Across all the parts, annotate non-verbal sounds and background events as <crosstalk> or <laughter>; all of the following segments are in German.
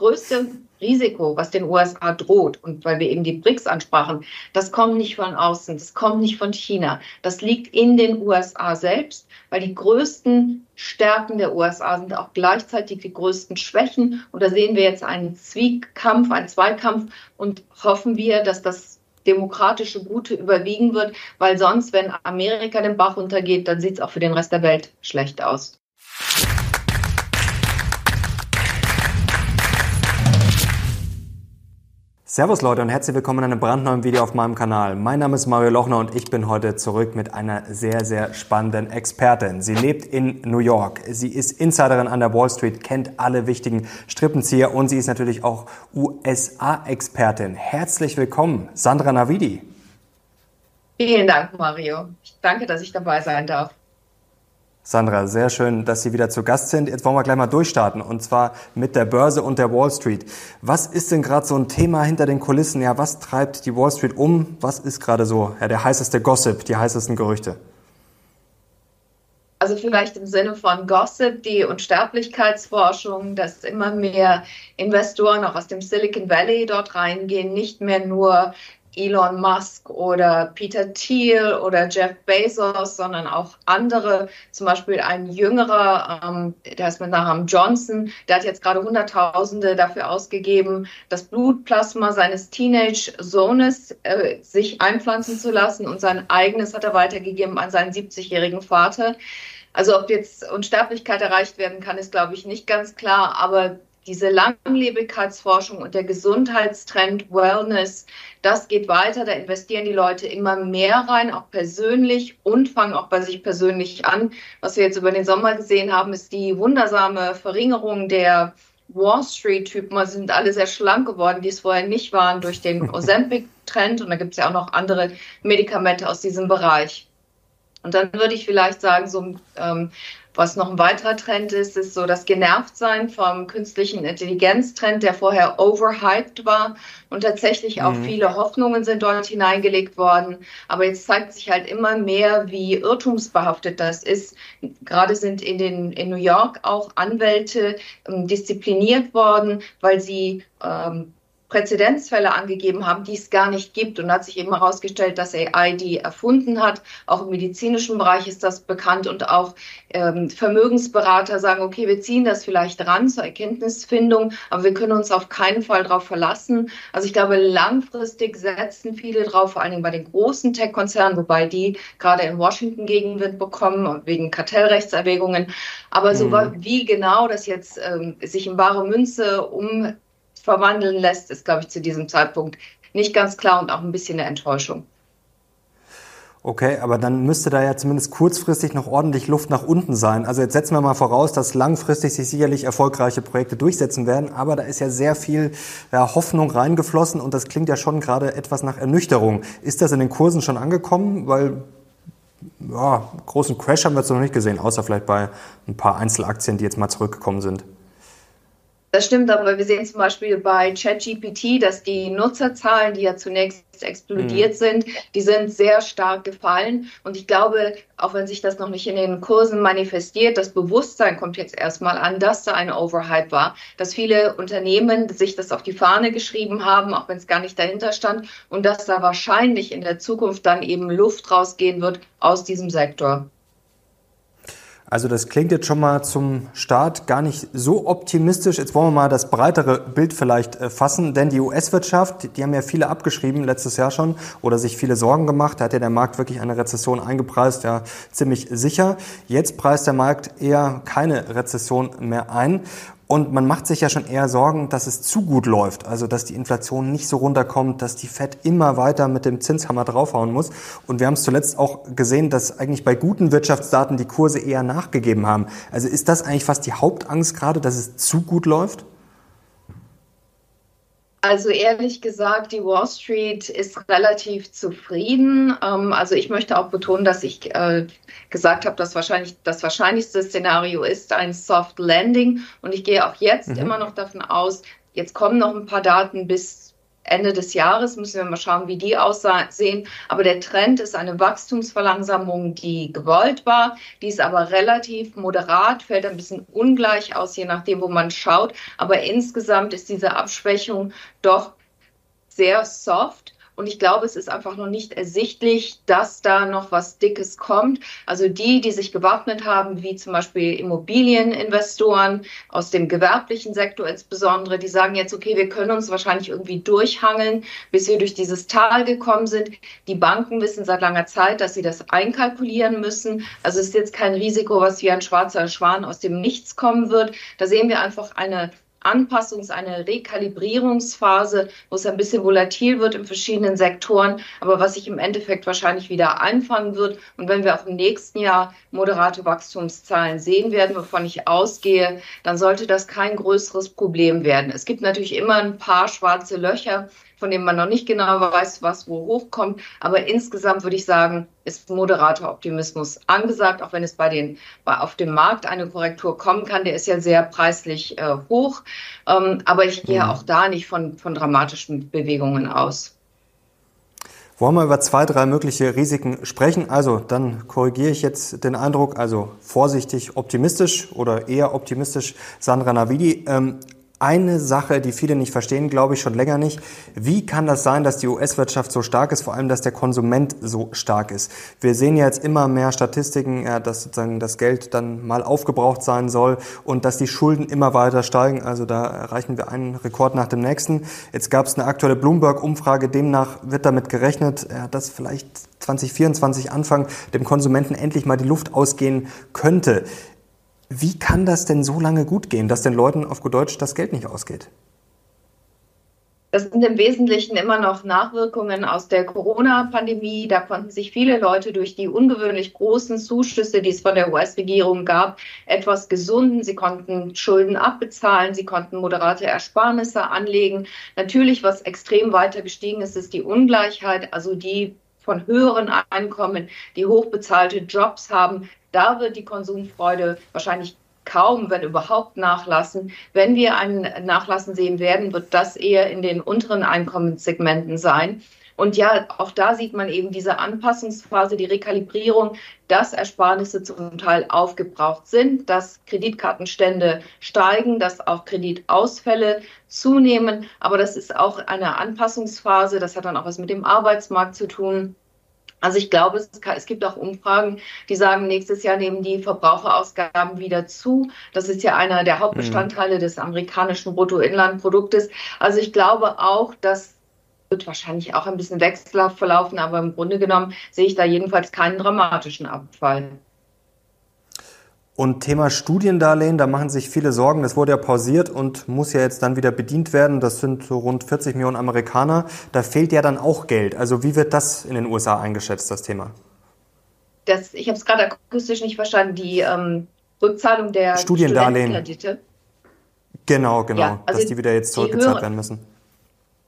größte Risiko, was den USA droht, und weil wir eben die BRICS ansprachen, das kommt nicht von außen, das kommt nicht von China. Das liegt in den USA selbst, weil die größten Stärken der USA sind auch gleichzeitig die größten Schwächen. Und da sehen wir jetzt einen Zwiekampf, einen Zweikampf und hoffen wir, dass das demokratische Gute überwiegen wird, weil sonst, wenn Amerika den Bach runtergeht, dann sieht es auch für den Rest der Welt schlecht aus. Servus Leute und herzlich willkommen in einem brandneuen Video auf meinem Kanal. Mein Name ist Mario Lochner und ich bin heute zurück mit einer sehr, sehr spannenden Expertin. Sie lebt in New York. Sie ist Insiderin an der Wall Street, kennt alle wichtigen Strippenzieher und sie ist natürlich auch USA-Expertin. Herzlich willkommen, Sandra Navidi. Vielen Dank, Mario. Danke, dass ich dabei sein darf. Sandra, sehr schön, dass Sie wieder zu Gast sind. Jetzt wollen wir gleich mal durchstarten und zwar mit der Börse und der Wall Street. Was ist denn gerade so ein Thema hinter den Kulissen? Ja, was treibt die Wall Street um? Was ist gerade so ja, der heißeste Gossip, die heißesten Gerüchte? Also vielleicht im Sinne von Gossip, die Unsterblichkeitsforschung, dass immer mehr Investoren auch aus dem Silicon Valley dort reingehen, nicht mehr nur Elon Musk oder Peter Thiel oder Jeff Bezos, sondern auch andere, zum Beispiel ein jüngerer, ähm, der heißt mit Nachnamen Johnson, der hat jetzt gerade Hunderttausende dafür ausgegeben, das Blutplasma seines Teenage-Sohnes äh, sich einpflanzen zu lassen und sein eigenes hat er weitergegeben an seinen 70-jährigen Vater. Also ob jetzt Unsterblichkeit erreicht werden kann, ist, glaube ich, nicht ganz klar, aber diese Langlebigkeitsforschung und der Gesundheitstrend Wellness, das geht weiter. Da investieren die Leute immer mehr rein, auch persönlich und fangen auch bei sich persönlich an. Was wir jetzt über den Sommer gesehen haben, ist die wundersame Verringerung der Wall Street-Typen. Also sind alle sehr schlank geworden, die es vorher nicht waren durch den <laughs> Ozempic-Trend. Und da gibt es ja auch noch andere Medikamente aus diesem Bereich. Und dann würde ich vielleicht sagen, so ähm, was noch ein weiterer Trend ist, ist so das Genervtsein vom künstlichen Intelligenztrend, der vorher overhyped war und tatsächlich auch mhm. viele Hoffnungen sind dort hineingelegt worden. Aber jetzt zeigt sich halt immer mehr, wie irrtumsbehaftet das ist. Gerade sind in, den, in New York auch Anwälte ähm, diszipliniert worden, weil sie ähm, Präzedenzfälle angegeben haben, die es gar nicht gibt. Und hat sich eben herausgestellt, dass AI die erfunden hat. Auch im medizinischen Bereich ist das bekannt und auch ähm, Vermögensberater sagen, okay, wir ziehen das vielleicht ran zur Erkenntnisfindung, aber wir können uns auf keinen Fall darauf verlassen. Also ich glaube, langfristig setzen viele drauf, vor allen Dingen bei den großen Tech-Konzernen, wobei die gerade in Washington Gegenwind bekommen wegen Kartellrechtserwägungen. Aber so mhm. wie genau das jetzt ähm, sich in wahre Münze um verwandeln lässt, ist, glaube ich, zu diesem Zeitpunkt nicht ganz klar und auch ein bisschen eine Enttäuschung. Okay, aber dann müsste da ja zumindest kurzfristig noch ordentlich Luft nach unten sein. Also jetzt setzen wir mal voraus, dass langfristig sich sicherlich erfolgreiche Projekte durchsetzen werden, aber da ist ja sehr viel ja, Hoffnung reingeflossen und das klingt ja schon gerade etwas nach Ernüchterung. Ist das in den Kursen schon angekommen? Weil ja, großen Crash haben wir jetzt noch nicht gesehen, außer vielleicht bei ein paar Einzelaktien, die jetzt mal zurückgekommen sind. Das stimmt, aber wir sehen zum Beispiel bei ChatGPT, dass die Nutzerzahlen, die ja zunächst explodiert mhm. sind, die sind sehr stark gefallen. Und ich glaube, auch wenn sich das noch nicht in den Kursen manifestiert, das Bewusstsein kommt jetzt erstmal an, dass da ein Overhype war, dass viele Unternehmen sich das auf die Fahne geschrieben haben, auch wenn es gar nicht dahinter stand, und dass da wahrscheinlich in der Zukunft dann eben Luft rausgehen wird aus diesem Sektor. Also das klingt jetzt schon mal zum Start gar nicht so optimistisch. Jetzt wollen wir mal das breitere Bild vielleicht äh, fassen, denn die US-Wirtschaft, die haben ja viele abgeschrieben letztes Jahr schon oder sich viele Sorgen gemacht. Da hat ja der Markt wirklich eine Rezession eingepreist, ja ziemlich sicher. Jetzt preist der Markt eher keine Rezession mehr ein. Und man macht sich ja schon eher Sorgen, dass es zu gut läuft, also dass die Inflation nicht so runterkommt, dass die Fed immer weiter mit dem Zinshammer draufhauen muss. Und wir haben es zuletzt auch gesehen, dass eigentlich bei guten Wirtschaftsdaten die Kurse eher nachgegeben haben. Also ist das eigentlich fast die Hauptangst gerade, dass es zu gut läuft? Also ehrlich gesagt, die Wall Street ist relativ zufrieden. Ähm, also ich möchte auch betonen, dass ich äh, gesagt habe, dass wahrscheinlich das wahrscheinlichste Szenario ist ein Soft Landing. Und ich gehe auch jetzt mhm. immer noch davon aus, jetzt kommen noch ein paar Daten bis Ende des Jahres müssen wir mal schauen, wie die aussehen. Aber der Trend ist eine Wachstumsverlangsamung, die gewollt war. Die ist aber relativ moderat, fällt ein bisschen ungleich aus, je nachdem, wo man schaut. Aber insgesamt ist diese Abschwächung doch sehr soft. Und ich glaube, es ist einfach noch nicht ersichtlich, dass da noch was Dickes kommt. Also die, die sich gewappnet haben, wie zum Beispiel Immobilieninvestoren aus dem gewerblichen Sektor insbesondere, die sagen jetzt, okay, wir können uns wahrscheinlich irgendwie durchhangeln, bis wir durch dieses Tal gekommen sind. Die Banken wissen seit langer Zeit, dass sie das einkalkulieren müssen. Also es ist jetzt kein Risiko, was wie ein schwarzer Schwan aus dem Nichts kommen wird. Da sehen wir einfach eine Anpassungs-, eine Rekalibrierungsphase, wo es ein bisschen volatil wird in verschiedenen Sektoren, aber was sich im Endeffekt wahrscheinlich wieder einfangen wird. Und wenn wir auch im nächsten Jahr moderate Wachstumszahlen sehen werden, wovon ich ausgehe, dann sollte das kein größeres Problem werden. Es gibt natürlich immer ein paar schwarze Löcher, von dem man noch nicht genau weiß, was wo hochkommt. Aber insgesamt würde ich sagen, ist moderater Optimismus angesagt, auch wenn es bei den, bei, auf dem Markt eine Korrektur kommen kann. Der ist ja sehr preislich äh, hoch. Ähm, aber ich gehe mhm. auch da nicht von, von dramatischen Bewegungen aus. Wollen wir über zwei, drei mögliche Risiken sprechen? Also, dann korrigiere ich jetzt den Eindruck, also vorsichtig optimistisch oder eher optimistisch, Sandra Navidi. Ähm, eine Sache, die viele nicht verstehen, glaube ich schon länger nicht. Wie kann das sein, dass die US-Wirtschaft so stark ist, vor allem, dass der Konsument so stark ist? Wir sehen ja jetzt immer mehr Statistiken, dass sozusagen das Geld dann mal aufgebraucht sein soll und dass die Schulden immer weiter steigen. Also da erreichen wir einen Rekord nach dem nächsten. Jetzt gab es eine aktuelle Bloomberg-Umfrage, demnach wird damit gerechnet, dass vielleicht 2024 Anfang dem Konsumenten endlich mal die Luft ausgehen könnte. Wie kann das denn so lange gut gehen, dass den Leuten auf gut Deutsch das Geld nicht ausgeht? Das sind im Wesentlichen immer noch Nachwirkungen aus der Corona-Pandemie. Da konnten sich viele Leute durch die ungewöhnlich großen Zuschüsse, die es von der US-Regierung gab, etwas gesunden. Sie konnten Schulden abbezahlen, sie konnten moderate Ersparnisse anlegen. Natürlich, was extrem weiter gestiegen ist, ist die Ungleichheit. Also die von höheren Einkommen, die hochbezahlte Jobs haben, da wird die Konsumfreude wahrscheinlich kaum, wenn überhaupt, nachlassen. Wenn wir ein Nachlassen sehen werden, wird das eher in den unteren Einkommenssegmenten sein. Und ja, auch da sieht man eben diese Anpassungsphase, die Rekalibrierung, dass Ersparnisse zum Teil aufgebraucht sind, dass Kreditkartenstände steigen, dass auch Kreditausfälle zunehmen. Aber das ist auch eine Anpassungsphase. Das hat dann auch was mit dem Arbeitsmarkt zu tun. Also ich glaube, es, es, gibt auch Umfragen, die sagen, nächstes Jahr nehmen die Verbraucherausgaben wieder zu. Das ist ja einer der Hauptbestandteile mhm. des amerikanischen Bruttoinlandproduktes. Also ich glaube auch, dass wird wahrscheinlich auch ein bisschen wechselhaft verlaufen, aber im Grunde genommen sehe ich da jedenfalls keinen dramatischen Abfall. Und Thema Studiendarlehen, da machen sich viele Sorgen. Das wurde ja pausiert und muss ja jetzt dann wieder bedient werden. Das sind so rund 40 Millionen Amerikaner. Da fehlt ja dann auch Geld. Also wie wird das in den USA eingeschätzt, das Thema? Das, ich habe es gerade akustisch nicht verstanden. Die ähm, Rückzahlung der Studiendarlehen. Genau, genau. Ja, also dass die wieder jetzt zurückgezahlt werden müssen.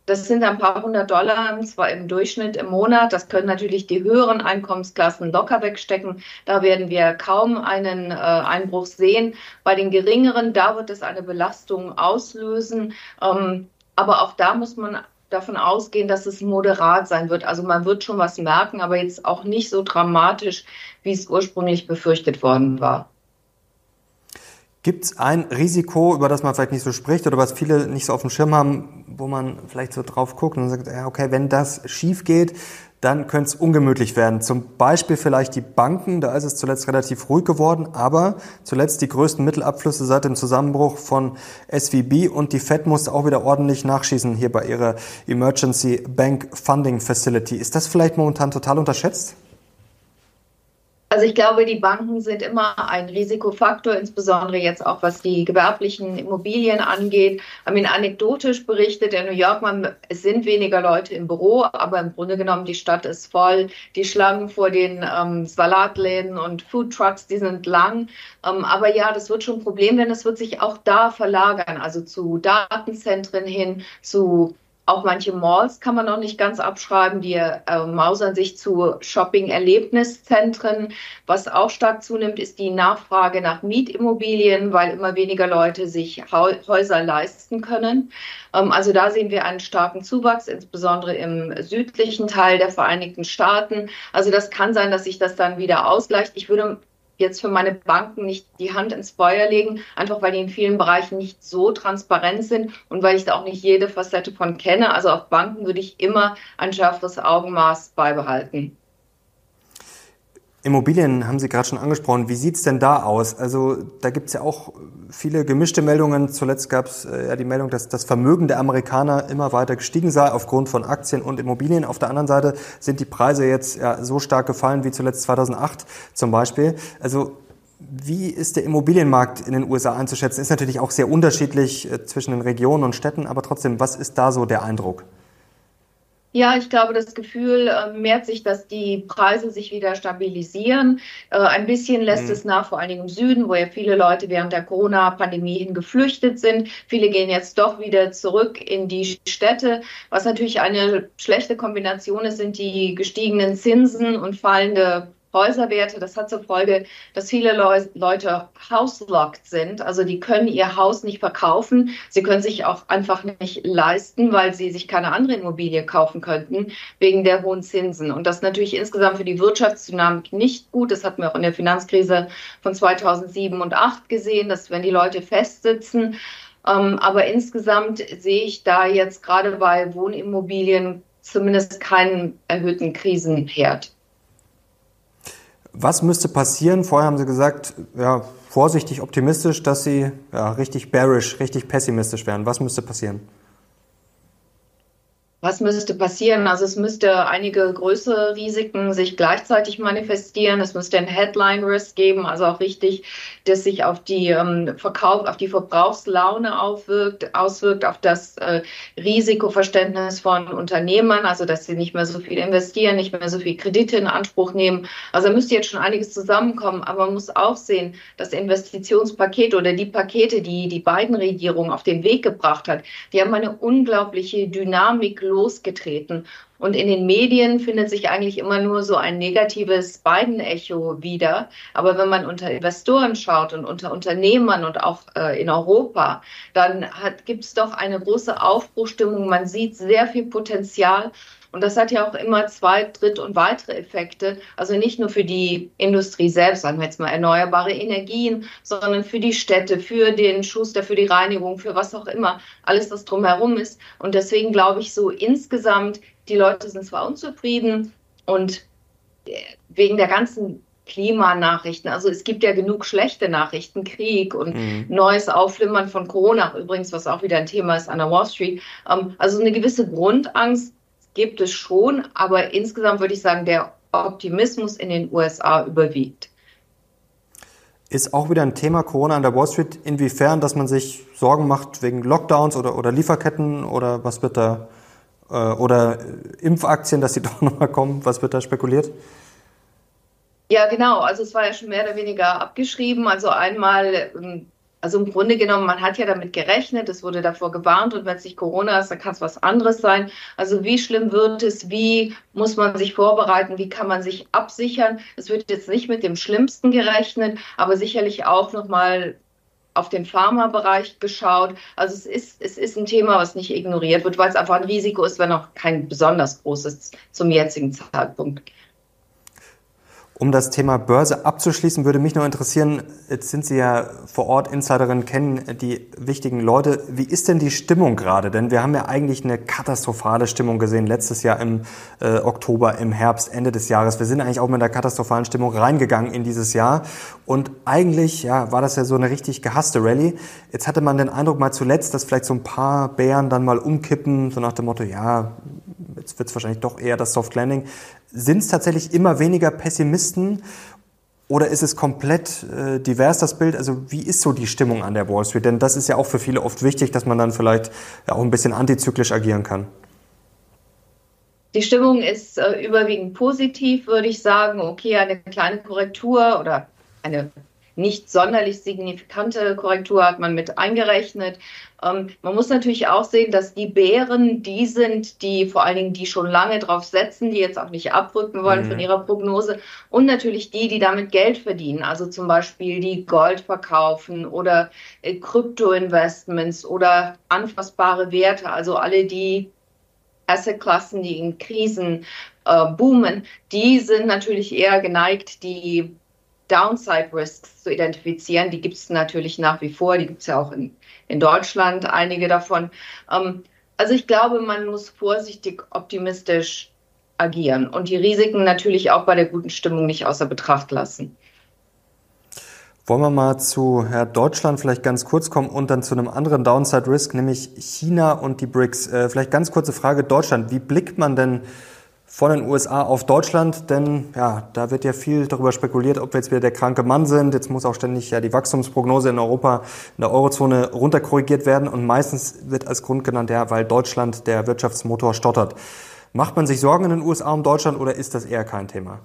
Das sind ein paar hundert Dollar, zwar im Durchschnitt im Monat. Das können natürlich die höheren Einkommensklassen locker wegstecken. Da werden wir kaum einen äh, Einbruch sehen. Bei den geringeren, da wird es eine Belastung auslösen. Ähm, aber auch da muss man davon ausgehen, dass es moderat sein wird. Also man wird schon was merken, aber jetzt auch nicht so dramatisch, wie es ursprünglich befürchtet worden war. Gibt es ein Risiko, über das man vielleicht nicht so spricht oder was viele nicht so auf dem Schirm haben, wo man vielleicht so drauf guckt und sagt, ja, okay, wenn das schief geht, dann könnte es ungemütlich werden. Zum Beispiel vielleicht die Banken, da ist es zuletzt relativ ruhig geworden, aber zuletzt die größten Mittelabflüsse seit dem Zusammenbruch von SVB und die Fed musste auch wieder ordentlich nachschießen hier bei ihrer Emergency Bank Funding Facility. Ist das vielleicht momentan total unterschätzt? Also ich glaube, die Banken sind immer ein Risikofaktor, insbesondere jetzt auch was die gewerblichen Immobilien angeht. Ich habe anekdotisch berichtet, in New York, man, es sind weniger Leute im Büro, aber im Grunde genommen die Stadt ist voll. Die Schlangen vor den ähm, Salatläden und Food Trucks, die sind lang. Ähm, aber ja, das wird schon ein Problem, denn es wird sich auch da verlagern, also zu Datenzentren hin, zu Auch manche Malls kann man noch nicht ganz abschreiben, die äh, mausern sich zu Shopping-Erlebniszentren. Was auch stark zunimmt, ist die Nachfrage nach Mietimmobilien, weil immer weniger Leute sich Häuser leisten können. Ähm, also da sehen wir einen starken Zuwachs, insbesondere im südlichen Teil der Vereinigten Staaten. Also das kann sein, dass sich das dann wieder ausgleicht. Ich würde jetzt für meine Banken nicht die Hand ins Feuer legen, einfach weil die in vielen Bereichen nicht so transparent sind und weil ich da auch nicht jede Facette von kenne. Also auf Banken würde ich immer ein schärferes Augenmaß beibehalten. Immobilien haben Sie gerade schon angesprochen. Wie sieht's denn da aus? Also da gibt's ja auch viele gemischte Meldungen. Zuletzt gab's äh, ja die Meldung, dass das Vermögen der Amerikaner immer weiter gestiegen sei aufgrund von Aktien und Immobilien. Auf der anderen Seite sind die Preise jetzt ja so stark gefallen wie zuletzt 2008 zum Beispiel. Also wie ist der Immobilienmarkt in den USA einzuschätzen? Ist natürlich auch sehr unterschiedlich äh, zwischen den Regionen und Städten, aber trotzdem, was ist da so der Eindruck? Ja, ich glaube, das Gefühl äh, mehrt sich, dass die Preise sich wieder stabilisieren. Äh, ein bisschen lässt mhm. es nach, vor allen Dingen im Süden, wo ja viele Leute während der Corona-Pandemie hin geflüchtet sind. Viele gehen jetzt doch wieder zurück in die Städte. Was natürlich eine schlechte Kombination ist, sind die gestiegenen Zinsen und fallende Häuserwerte. Das hat zur Folge, dass viele Leu Leute house-locked sind. Also die können ihr Haus nicht verkaufen. Sie können sich auch einfach nicht leisten, weil sie sich keine andere Immobilie kaufen könnten wegen der hohen Zinsen. Und das ist natürlich insgesamt für die Wirtschaftsdynamik nicht gut. Das hatten wir auch in der Finanzkrise von 2007 und 2008 gesehen, dass wenn die Leute festsitzen, ähm, aber insgesamt sehe ich da jetzt gerade bei Wohnimmobilien zumindest keinen erhöhten Krisenherd. Was müsste passieren? Vorher haben Sie gesagt, ja, vorsichtig optimistisch, dass Sie ja, richtig bearish, richtig pessimistisch wären. Was müsste passieren? Was müsste passieren? Also es müsste einige größere Risiken sich gleichzeitig manifestieren. Es müsste ein Headline-Risk geben, also auch richtig, dass sich auf die ähm, Verkauf, auf die Verbrauchslaune aufwirkt, auswirkt, auf das äh, Risikoverständnis von Unternehmern, also dass sie nicht mehr so viel investieren, nicht mehr so viel Kredite in Anspruch nehmen. Also da müsste jetzt schon einiges zusammenkommen, aber man muss auch sehen, das Investitionspaket oder die Pakete, die die beiden Regierungen auf den Weg gebracht hat, die haben eine unglaubliche Dynamik losgetreten. Und in den Medien findet sich eigentlich immer nur so ein negatives Biden-Echo wieder. Aber wenn man unter Investoren schaut und unter Unternehmern und auch äh, in Europa, dann gibt es doch eine große Aufbruchstimmung. Man sieht sehr viel Potenzial. Und das hat ja auch immer zwei, dritt und weitere Effekte. Also nicht nur für die Industrie selbst, sagen wir jetzt mal erneuerbare Energien, sondern für die Städte, für den Schuster, für die Reinigung, für was auch immer, alles, was drumherum ist. Und deswegen glaube ich so insgesamt, die Leute sind zwar unzufrieden und wegen der ganzen Klimanachrichten. Also es gibt ja genug schlechte Nachrichten, Krieg und mhm. neues Aufflimmern von Corona, übrigens, was auch wieder ein Thema ist an der Wall Street. Ähm, also eine gewisse Grundangst gibt es schon, aber insgesamt würde ich sagen, der Optimismus in den USA überwiegt. Ist auch wieder ein Thema Corona an der Wall Street, inwiefern, dass man sich Sorgen macht wegen Lockdowns oder, oder Lieferketten oder was wird da, äh, oder Impfaktien, dass die <laughs> doch nochmal kommen, was wird da spekuliert? Ja, genau. Also es war ja schon mehr oder weniger abgeschrieben. Also einmal ähm, also im Grunde genommen, man hat ja damit gerechnet, es wurde davor gewarnt und wenn es nicht Corona ist, dann kann es was anderes sein. Also wie schlimm wird es, wie muss man sich vorbereiten, wie kann man sich absichern? Es wird jetzt nicht mit dem Schlimmsten gerechnet, aber sicherlich auch nochmal auf den Pharmabereich geschaut. Also es ist, es ist ein Thema, was nicht ignoriert wird, weil es einfach ein Risiko ist, wenn auch kein besonders großes zum jetzigen Zeitpunkt. Um das Thema Börse abzuschließen, würde mich noch interessieren, jetzt sind Sie ja vor Ort Insiderin, kennen die wichtigen Leute. Wie ist denn die Stimmung gerade? Denn wir haben ja eigentlich eine katastrophale Stimmung gesehen letztes Jahr im äh, Oktober, im Herbst, Ende des Jahres. Wir sind eigentlich auch mit einer katastrophalen Stimmung reingegangen in dieses Jahr. Und eigentlich ja, war das ja so eine richtig gehasste Rallye. Jetzt hatte man den Eindruck mal zuletzt, dass vielleicht so ein paar Bären dann mal umkippen, so nach dem Motto, ja, jetzt wird es wahrscheinlich doch eher das Soft Landing. Sind es tatsächlich immer weniger Pessimisten oder ist es komplett äh, divers, das Bild? Also wie ist so die Stimmung an der Wall Street? Denn das ist ja auch für viele oft wichtig, dass man dann vielleicht auch ein bisschen antizyklisch agieren kann. Die Stimmung ist äh, überwiegend positiv, würde ich sagen. Okay, eine kleine Korrektur oder eine nicht sonderlich signifikante Korrektur hat man mit eingerechnet. Ähm, man muss natürlich auch sehen, dass die Bären die sind, die vor allen Dingen die schon lange drauf setzen, die jetzt auch nicht abrücken wollen mhm. von ihrer Prognose und natürlich die, die damit Geld verdienen, also zum Beispiel die Gold verkaufen oder äh, Krypto-Investments oder anfassbare Werte, also alle die Assetklassen, die in Krisen äh, boomen, die sind natürlich eher geneigt, die Downside Risks zu identifizieren. Die gibt es natürlich nach wie vor, die gibt es ja auch in, in Deutschland, einige davon. Ähm, also ich glaube, man muss vorsichtig optimistisch agieren und die Risiken natürlich auch bei der guten Stimmung nicht außer Betracht lassen. Wollen wir mal zu Herr Deutschland vielleicht ganz kurz kommen und dann zu einem anderen Downside Risk, nämlich China und die BRICS. Äh, vielleicht ganz kurze Frage Deutschland. Wie blickt man denn von den USA auf Deutschland, denn ja, da wird ja viel darüber spekuliert, ob wir jetzt wieder der kranke Mann sind. Jetzt muss auch ständig ja die Wachstumsprognose in Europa, in der Eurozone runterkorrigiert werden und meistens wird als Grund genannt, ja, weil Deutschland der Wirtschaftsmotor stottert. Macht man sich Sorgen in den USA um Deutschland oder ist das eher kein Thema?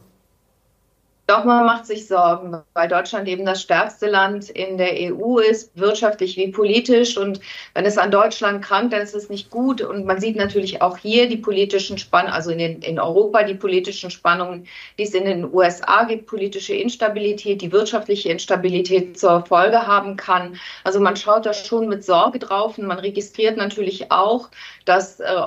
Doch, man macht sich Sorgen, weil Deutschland eben das stärkste Land in der EU ist, wirtschaftlich wie politisch. Und wenn es an Deutschland krankt, dann ist es nicht gut. Und man sieht natürlich auch hier die politischen Spannungen, also in, den, in Europa die politischen Spannungen, die es in den USA gibt, politische Instabilität, die wirtschaftliche Instabilität zur Folge haben kann. Also man schaut da schon mit Sorge drauf und man registriert natürlich auch, dass äh,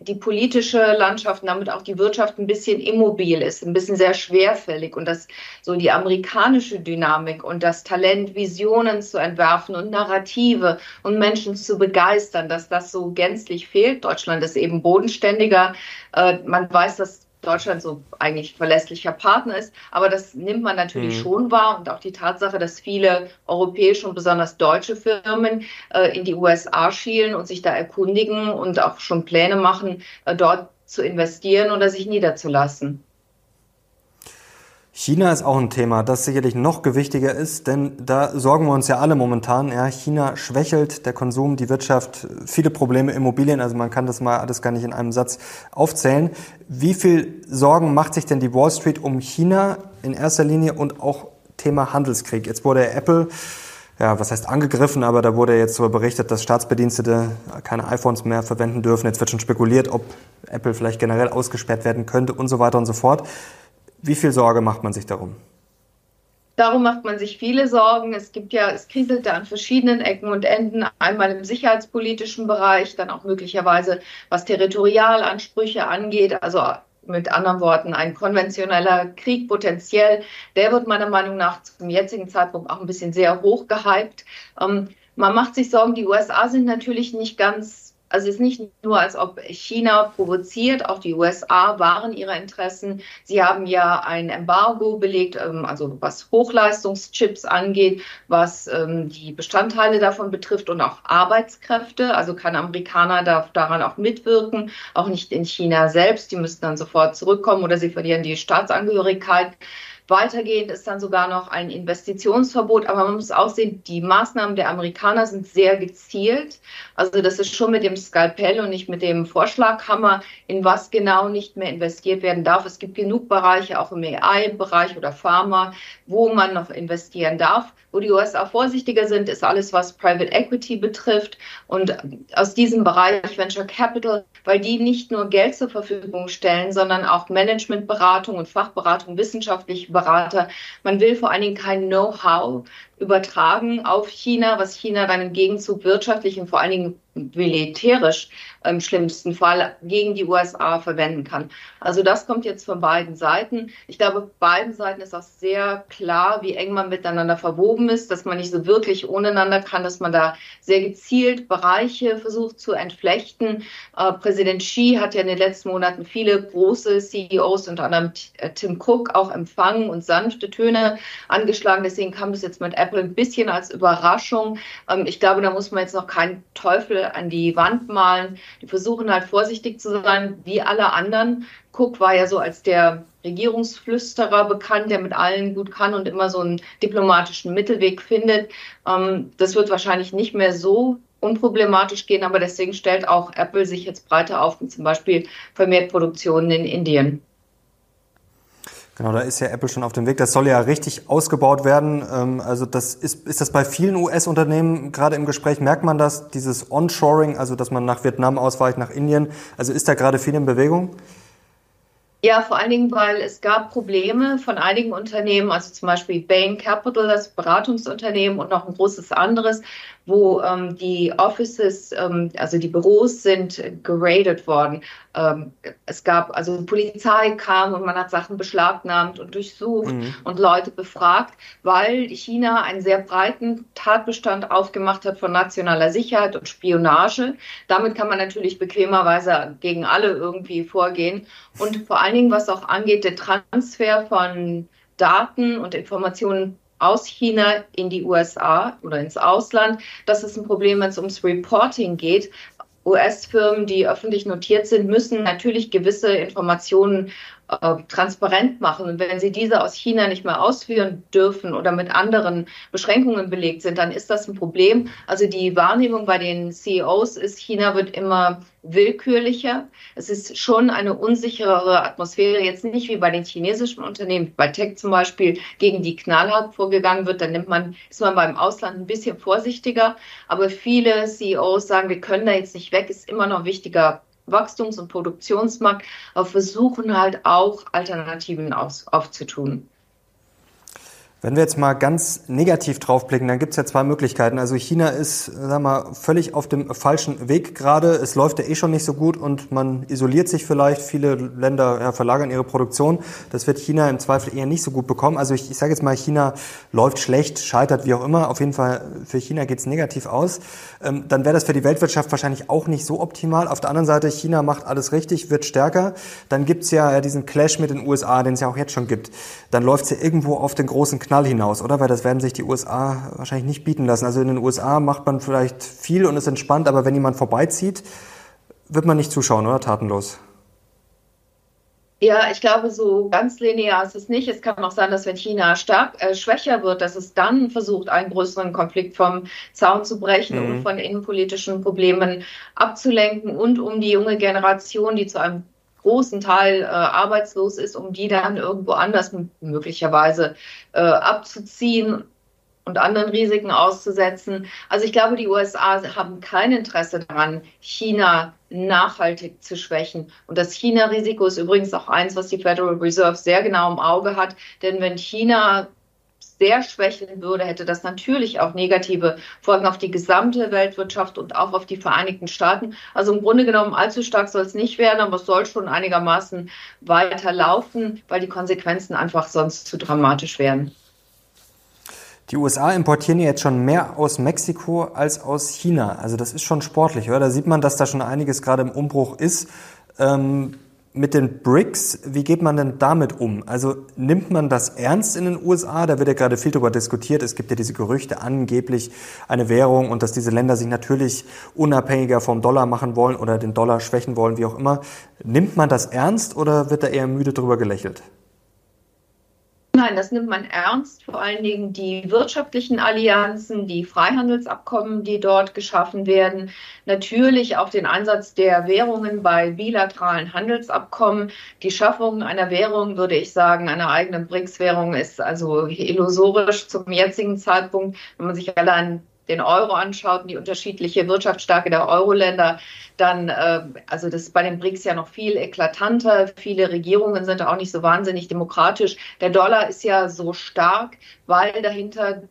die politische Landschaft und damit auch die Wirtschaft ein bisschen immobil ist, ein bisschen sehr schwerfällig und dass so die amerikanische Dynamik und das Talent, Visionen zu entwerfen und Narrative und Menschen zu begeistern, dass das so gänzlich fehlt. Deutschland ist eben bodenständiger. Äh, man weiß, dass Deutschland so eigentlich verlässlicher Partner ist. Aber das nimmt man natürlich mhm. schon wahr und auch die Tatsache, dass viele europäische und besonders deutsche Firmen äh, in die USA schielen und sich da erkundigen und auch schon Pläne machen, äh, dort zu investieren oder sich niederzulassen. China ist auch ein Thema, das sicherlich noch gewichtiger ist, denn da sorgen wir uns ja alle momentan. Ja, China schwächelt, der Konsum, die Wirtschaft, viele Probleme, Immobilien, also man kann das mal alles gar nicht in einem Satz aufzählen. Wie viel Sorgen macht sich denn die Wall Street um China in erster Linie und auch Thema Handelskrieg? Jetzt wurde Apple ja, was heißt angegriffen, aber da wurde jetzt so berichtet, dass Staatsbedienstete keine iPhones mehr verwenden dürfen. Jetzt wird schon spekuliert, ob Apple vielleicht generell ausgesperrt werden könnte und so weiter und so fort. Wie viel Sorge macht man sich darum? Darum macht man sich viele Sorgen. Es gibt ja, es kriselt da an verschiedenen Ecken und Enden. Einmal im sicherheitspolitischen Bereich, dann auch möglicherweise was Territorialansprüche angeht. Also mit anderen Worten, ein konventioneller Krieg potenziell. Der wird meiner Meinung nach zum jetzigen Zeitpunkt auch ein bisschen sehr hoch gehypt. Ähm, man macht sich Sorgen, die USA sind natürlich nicht ganz also es ist nicht nur, als ob China provoziert, auch die USA wahren ihre Interessen. Sie haben ja ein Embargo belegt, ähm, also was Hochleistungschips angeht, was ähm, die Bestandteile davon betrifft und auch Arbeitskräfte. Also kein Amerikaner darf daran auch mitwirken, auch nicht in China selbst. Die müssten dann sofort zurückkommen oder sie verlieren die Staatsangehörigkeit. Weitergehend ist dann sogar noch ein Investitionsverbot. Aber man muss auch sehen, die Maßnahmen der Amerikaner sind sehr gezielt. Also das ist schon mit dem Skalpell und nicht mit dem Vorschlaghammer, in was genau nicht mehr investiert werden darf. Es gibt genug Bereiche, auch im AI-Bereich oder Pharma, wo man noch investieren darf. Wo die USA vorsichtiger sind, ist alles, was Private Equity betrifft. Und aus diesem Bereich Venture Capital, weil die nicht nur Geld zur Verfügung stellen, sondern auch Managementberatung und Fachberatung, wissenschaftliche Berater. Man will vor allen Dingen kein Know-how übertragen auf China, was China dann im Gegenzug wirtschaftlich und vor allen Dingen militärisch im schlimmsten Fall gegen die USA verwenden kann. Also das kommt jetzt von beiden Seiten. Ich glaube, beiden Seiten ist auch sehr klar, wie eng man miteinander verwoben ist, dass man nicht so wirklich ohneinander kann, dass man da sehr gezielt Bereiche versucht zu entflechten. Äh, Präsident Xi hat ja in den letzten Monaten viele große CEOs, unter anderem Tim Cook, auch empfangen und sanfte Töne angeschlagen. Deswegen kam das jetzt mit Apple ein bisschen als Überraschung. Ähm, ich glaube, da muss man jetzt noch keinen Teufel an die Wand malen. Die versuchen halt vorsichtig zu sein, wie alle anderen. Cook war ja so als der Regierungsflüsterer bekannt, der mit allen gut kann und immer so einen diplomatischen Mittelweg findet. Ähm, das wird wahrscheinlich nicht mehr so unproblematisch gehen, aber deswegen stellt auch Apple sich jetzt breiter auf, zum Beispiel vermehrt Produktionen in Indien. Genau, da ist ja Apple schon auf dem Weg. Das soll ja richtig ausgebaut werden. Ähm, also das ist, ist das bei vielen US-Unternehmen gerade im Gespräch? Merkt man das, dieses Onshoring, also dass man nach Vietnam ausweicht, nach Indien? Also ist da gerade viel in Bewegung? Ja, vor allen Dingen, weil es gab Probleme von einigen Unternehmen, also zum Beispiel Bain Capital, das Beratungsunternehmen und noch ein großes anderes, wo ähm, die Offices, ähm, also die Büros sind geradet worden. Ähm, es gab, also Polizei kam und man hat Sachen beschlagnahmt und durchsucht mhm. und Leute befragt, weil China einen sehr breiten Tatbestand aufgemacht hat von nationaler Sicherheit und Spionage. Damit kann man natürlich bequemerweise gegen alle irgendwie vorgehen. Und vor allen Dingen, was auch angeht, der Transfer von Daten und Informationen aus China in die USA oder ins Ausland. Das ist ein Problem, wenn es ums Reporting geht. US-Firmen, die öffentlich notiert sind, müssen natürlich gewisse Informationen äh, transparent machen. Und wenn sie diese aus China nicht mehr ausführen dürfen oder mit anderen Beschränkungen belegt sind, dann ist das ein Problem. Also die Wahrnehmung bei den CEOs ist, China wird immer willkürlicher. Es ist schon eine unsicherere Atmosphäre, jetzt nicht wie bei den chinesischen Unternehmen, bei Tech zum Beispiel, gegen die knallhart vorgegangen wird. Dann nimmt man, ist man beim Ausland ein bisschen vorsichtiger. Aber viele CEOs sagen, wir können da jetzt nicht weg, ist immer noch wichtiger Wachstums- und Produktionsmarkt, aber versuchen halt auch Alternativen auf, aufzutun. Wenn wir jetzt mal ganz negativ draufblicken, dann gibt es ja zwei Möglichkeiten. Also China ist, sag mal, völlig auf dem falschen Weg gerade. Es läuft ja eh schon nicht so gut und man isoliert sich vielleicht. Viele Länder ja, verlagern ihre Produktion. Das wird China im Zweifel eher nicht so gut bekommen. Also ich, ich sage jetzt mal, China läuft schlecht, scheitert, wie auch immer. Auf jeden Fall für China geht es negativ aus. Ähm, dann wäre das für die Weltwirtschaft wahrscheinlich auch nicht so optimal. Auf der anderen Seite, China macht alles richtig, wird stärker. Dann gibt's ja diesen Clash mit den USA, den es ja auch jetzt schon gibt. Dann läuft's ja irgendwo auf den großen Knall Knall hinaus, oder? Weil das werden sich die USA wahrscheinlich nicht bieten lassen. Also in den USA macht man vielleicht viel und ist entspannt, aber wenn jemand vorbeizieht, wird man nicht zuschauen, oder? Tatenlos. Ja, ich glaube, so ganz linear ist es nicht. Es kann auch sein, dass wenn China stark äh, schwächer wird, dass es dann versucht, einen größeren Konflikt vom Zaun zu brechen mhm. und von innenpolitischen Problemen abzulenken und um die junge Generation, die zu einem großen Teil äh, arbeitslos ist, um die dann irgendwo anders möglicherweise äh, abzuziehen und anderen Risiken auszusetzen. Also ich glaube, die USA haben kein Interesse daran, China nachhaltig zu schwächen. Und das China-Risiko ist übrigens auch eins, was die Federal Reserve sehr genau im Auge hat. Denn wenn China sehr schwächeln würde, hätte das natürlich auch negative Folgen auf die gesamte Weltwirtschaft und auch auf die Vereinigten Staaten. Also im Grunde genommen allzu stark soll es nicht werden, aber es soll schon einigermaßen weiter laufen, weil die Konsequenzen einfach sonst zu dramatisch wären. Die USA importieren jetzt schon mehr aus Mexiko als aus China. Also das ist schon sportlich, oder? Da sieht man, dass da schon einiges gerade im Umbruch ist. Ähm, mit den BRICS, wie geht man denn damit um? Also nimmt man das ernst in den USA? Da wird ja gerade viel darüber diskutiert. Es gibt ja diese Gerüchte, angeblich eine Währung und dass diese Länder sich natürlich unabhängiger vom Dollar machen wollen oder den Dollar schwächen wollen, wie auch immer. Nimmt man das ernst oder wird da eher müde drüber gelächelt? Nein, das nimmt man ernst. Vor allen Dingen die wirtschaftlichen Allianzen, die Freihandelsabkommen, die dort geschaffen werden. Natürlich auch den Einsatz der Währungen bei bilateralen Handelsabkommen. Die Schaffung einer Währung, würde ich sagen, einer eigenen BRICS-Währung ist also illusorisch zum jetzigen Zeitpunkt. Wenn man sich allein den Euro anschaut und die unterschiedliche Wirtschaftsstärke der Euro-Länder, dann, äh, also das ist bei den BRICS ja noch viel eklatanter. Viele Regierungen sind auch nicht so wahnsinnig demokratisch. Der Dollar ist ja so stark, weil dahinter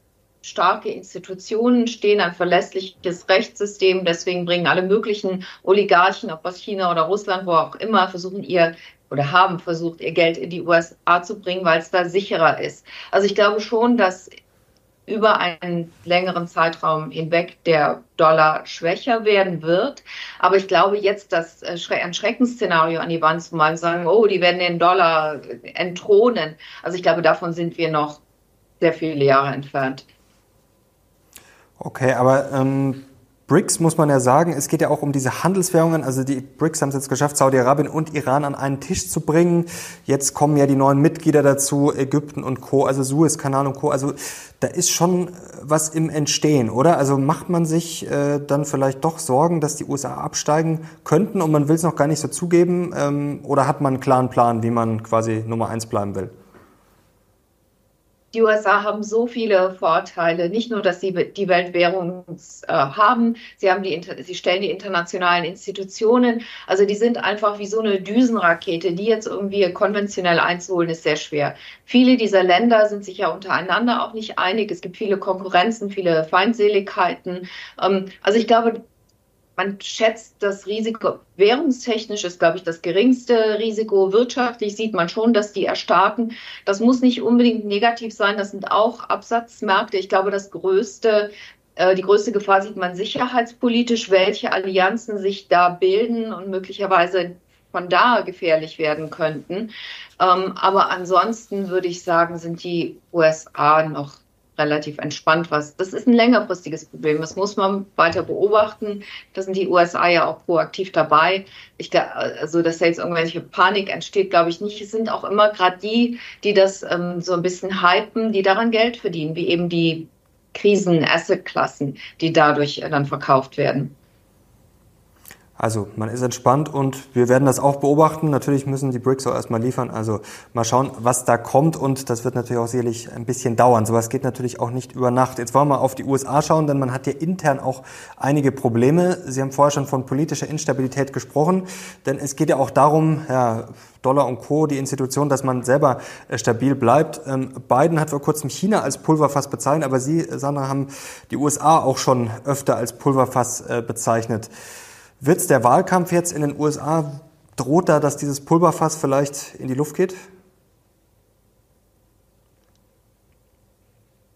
starke Institutionen stehen, ein verlässliches Rechtssystem. Deswegen bringen alle möglichen Oligarchen, ob aus China oder Russland, wo auch immer, versuchen ihr oder haben versucht, ihr Geld in die USA zu bringen, weil es da sicherer ist. Also ich glaube schon, dass über einen längeren Zeitraum hinweg der Dollar schwächer werden wird. Aber ich glaube jetzt, dass äh, ein Schreckensszenario an die Wand zu malen, sagen, oh, die werden den Dollar entthronen. Also ich glaube, davon sind wir noch sehr viele Jahre entfernt. Okay, aber ähm, BRICS muss man ja sagen, es geht ja auch um diese Handelswährungen. Also die BRICS haben es jetzt geschafft, Saudi-Arabien und Iran an einen Tisch zu bringen. Jetzt kommen ja die neuen Mitglieder dazu, Ägypten und Co., also Suezkanal und Co. Also da ist schon was im Entstehen, oder? Also macht man sich äh, dann vielleicht doch Sorgen, dass die USA absteigen könnten und man will es noch gar nicht so zugeben? Ähm, oder hat man einen klaren Plan, wie man quasi Nummer eins bleiben will? Die USA haben so viele Vorteile. Nicht nur, dass sie die Weltwährung äh, haben, sie, haben die, sie stellen die internationalen Institutionen. Also die sind einfach wie so eine Düsenrakete, die jetzt irgendwie konventionell einzuholen, ist sehr schwer. Viele dieser Länder sind sich ja untereinander auch nicht einig. Es gibt viele Konkurrenzen, viele Feindseligkeiten. Ähm, also ich glaube, man schätzt das Risiko, währungstechnisch ist, glaube ich, das geringste Risiko. Wirtschaftlich sieht man schon, dass die erstarken. Das muss nicht unbedingt negativ sein. Das sind auch Absatzmärkte. Ich glaube, das größte, äh, die größte Gefahr sieht man sicherheitspolitisch, welche Allianzen sich da bilden und möglicherweise von da gefährlich werden könnten. Ähm, aber ansonsten würde ich sagen, sind die USA noch relativ entspannt was. Das ist ein längerfristiges Problem. Das muss man weiter beobachten. Da sind die USA ja auch proaktiv dabei. Ich, also, dass da jetzt irgendwelche Panik entsteht, glaube ich nicht. Es sind auch immer gerade die, die das ähm, so ein bisschen hypen, die daran Geld verdienen, wie eben die Krisen-Asset-Klassen, die dadurch dann verkauft werden. Also man ist entspannt und wir werden das auch beobachten. Natürlich müssen die BRICS auch erstmal liefern. Also mal schauen, was da kommt und das wird natürlich auch sicherlich ein bisschen dauern. Sowas geht natürlich auch nicht über Nacht. Jetzt wollen wir mal auf die USA schauen, denn man hat hier intern auch einige Probleme. Sie haben vorher schon von politischer Instabilität gesprochen, denn es geht ja auch darum, ja, Dollar und Co., die Institution, dass man selber äh, stabil bleibt. Ähm, Biden hat vor kurzem China als Pulverfass bezeichnet, aber Sie, Sandra, haben die USA auch schon öfter als Pulverfass äh, bezeichnet. Wird der Wahlkampf jetzt in den USA, droht da, dass dieses Pulverfass vielleicht in die Luft geht?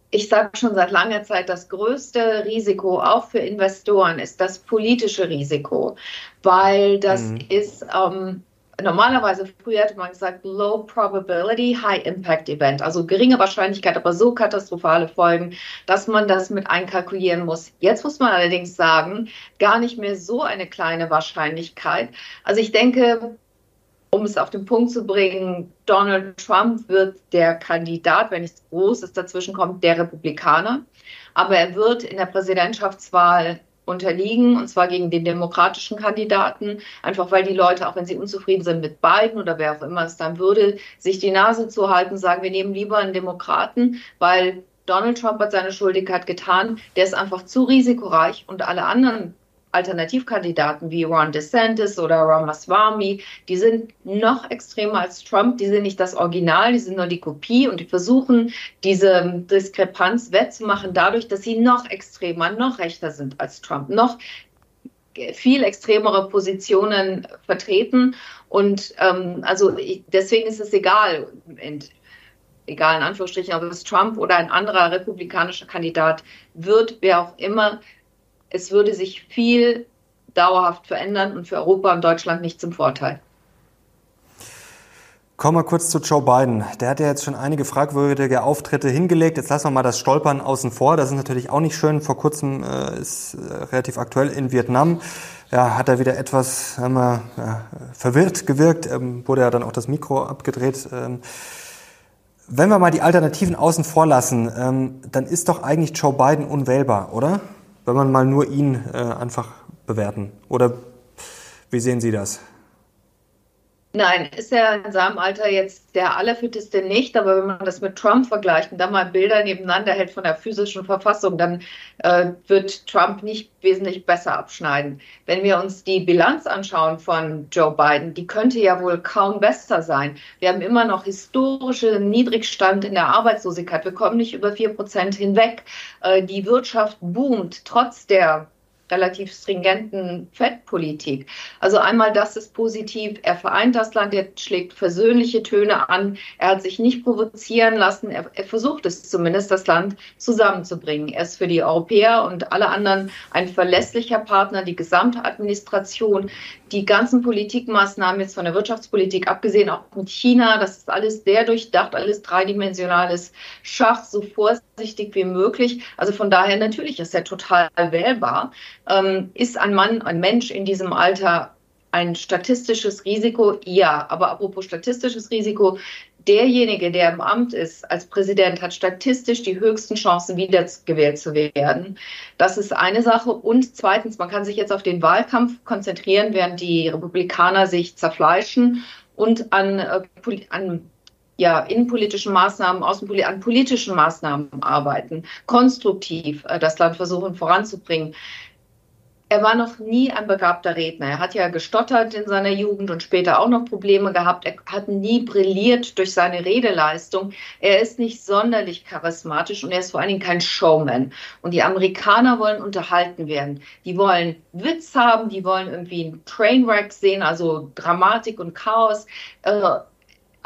ich sage schon seit langer Zeit, das größte Risiko auch für Investoren ist das politische Risiko, weil das mhm. ist ähm, normalerweise früher hätte man gesagt Low Probability, High Impact Event, also geringe Wahrscheinlichkeit, aber so katastrophale Folgen, dass man das mit einkalkulieren muss. Jetzt muss man allerdings sagen, gar nicht mehr so eine kleine Wahrscheinlichkeit. Also ich denke, um es auf den Punkt zu bringen, Donald Trump wird der Kandidat, wenn nichts Großes dazwischen kommt, der Republikaner. Aber er wird in der Präsidentschaftswahl unterliegen, und zwar gegen den demokratischen Kandidaten, einfach weil die Leute, auch wenn sie unzufrieden sind mit Biden oder wer auch immer es dann würde, sich die Nase zu halten, sagen, wir nehmen lieber einen Demokraten, weil Donald Trump hat seine Schuldigkeit getan, der ist einfach zu risikoreich und alle anderen Alternativkandidaten wie Ron DeSantis oder Ramaswamy, die sind noch extremer als Trump, die sind nicht das Original, die sind nur die Kopie. Und die versuchen, diese Diskrepanz wettzumachen dadurch, dass sie noch extremer, noch rechter sind als Trump, noch viel extremere Positionen vertreten. Und ähm, also deswegen ist es egal, egal in Anführungsstrichen, ob es Trump oder ein anderer republikanischer Kandidat wird, wer auch immer, es würde sich viel dauerhaft verändern und für Europa und Deutschland nicht zum Vorteil. Kommen wir kurz zu Joe Biden. Der hat ja jetzt schon einige fragwürdige Auftritte hingelegt. Jetzt lassen wir mal das Stolpern außen vor. Das ist natürlich auch nicht schön. Vor kurzem äh, ist äh, relativ aktuell in Vietnam. Ja, hat er wieder etwas sagen wir, verwirrt gewirkt. Ähm, wurde ja dann auch das Mikro abgedreht. Ähm, wenn wir mal die Alternativen außen vor lassen, ähm, dann ist doch eigentlich Joe Biden unwählbar, oder? Wenn man mal nur ihn äh, einfach bewerten? Oder wie sehen Sie das? Nein, ist er in seinem Alter jetzt der allerfitteste nicht, aber wenn man das mit Trump vergleicht und dann mal Bilder nebeneinander hält von der physischen Verfassung, dann äh, wird Trump nicht wesentlich besser abschneiden. Wenn wir uns die Bilanz anschauen von Joe Biden, die könnte ja wohl kaum besser sein. Wir haben immer noch historische Niedrigstand in der Arbeitslosigkeit. Wir kommen nicht über vier Prozent hinweg. Äh, die Wirtschaft boomt trotz der relativ stringenten Fettpolitik. Also einmal das ist positiv. Er vereint das Land, er schlägt versöhnliche Töne an. Er hat sich nicht provozieren lassen. Er, er, versucht es zumindest, das Land zusammenzubringen. Er ist für die Europäer und alle anderen ein verlässlicher Partner. Die gesamte Administration, die ganzen Politikmaßnahmen jetzt von der Wirtschaftspolitik abgesehen, auch mit China, das ist alles sehr durchdacht, alles dreidimensionales Schach, so vorsichtig wie möglich. Also von daher natürlich ist er total wählbar. Ähm, ist ein Mann, ein Mensch in diesem Alter ein statistisches Risiko? Ja, aber apropos statistisches Risiko, derjenige, der im Amt ist als Präsident, hat statistisch die höchsten Chancen, wiedergewählt zu werden. Das ist eine Sache. Und zweitens, man kann sich jetzt auf den Wahlkampf konzentrieren, während die Republikaner sich zerfleischen und an, äh, an ja, innenpolitischen Maßnahmen, außenpoli an politischen Maßnahmen arbeiten, konstruktiv äh, das Land versuchen voranzubringen er war noch nie ein begabter Redner. Er hat ja gestottert in seiner Jugend und später auch noch Probleme gehabt. Er hat nie brilliert durch seine Redeleistung. Er ist nicht sonderlich charismatisch und er ist vor allen Dingen kein Showman. Und die Amerikaner wollen unterhalten werden. Die wollen Witz haben, die wollen irgendwie ein Trainwreck sehen, also Dramatik und Chaos. Äh,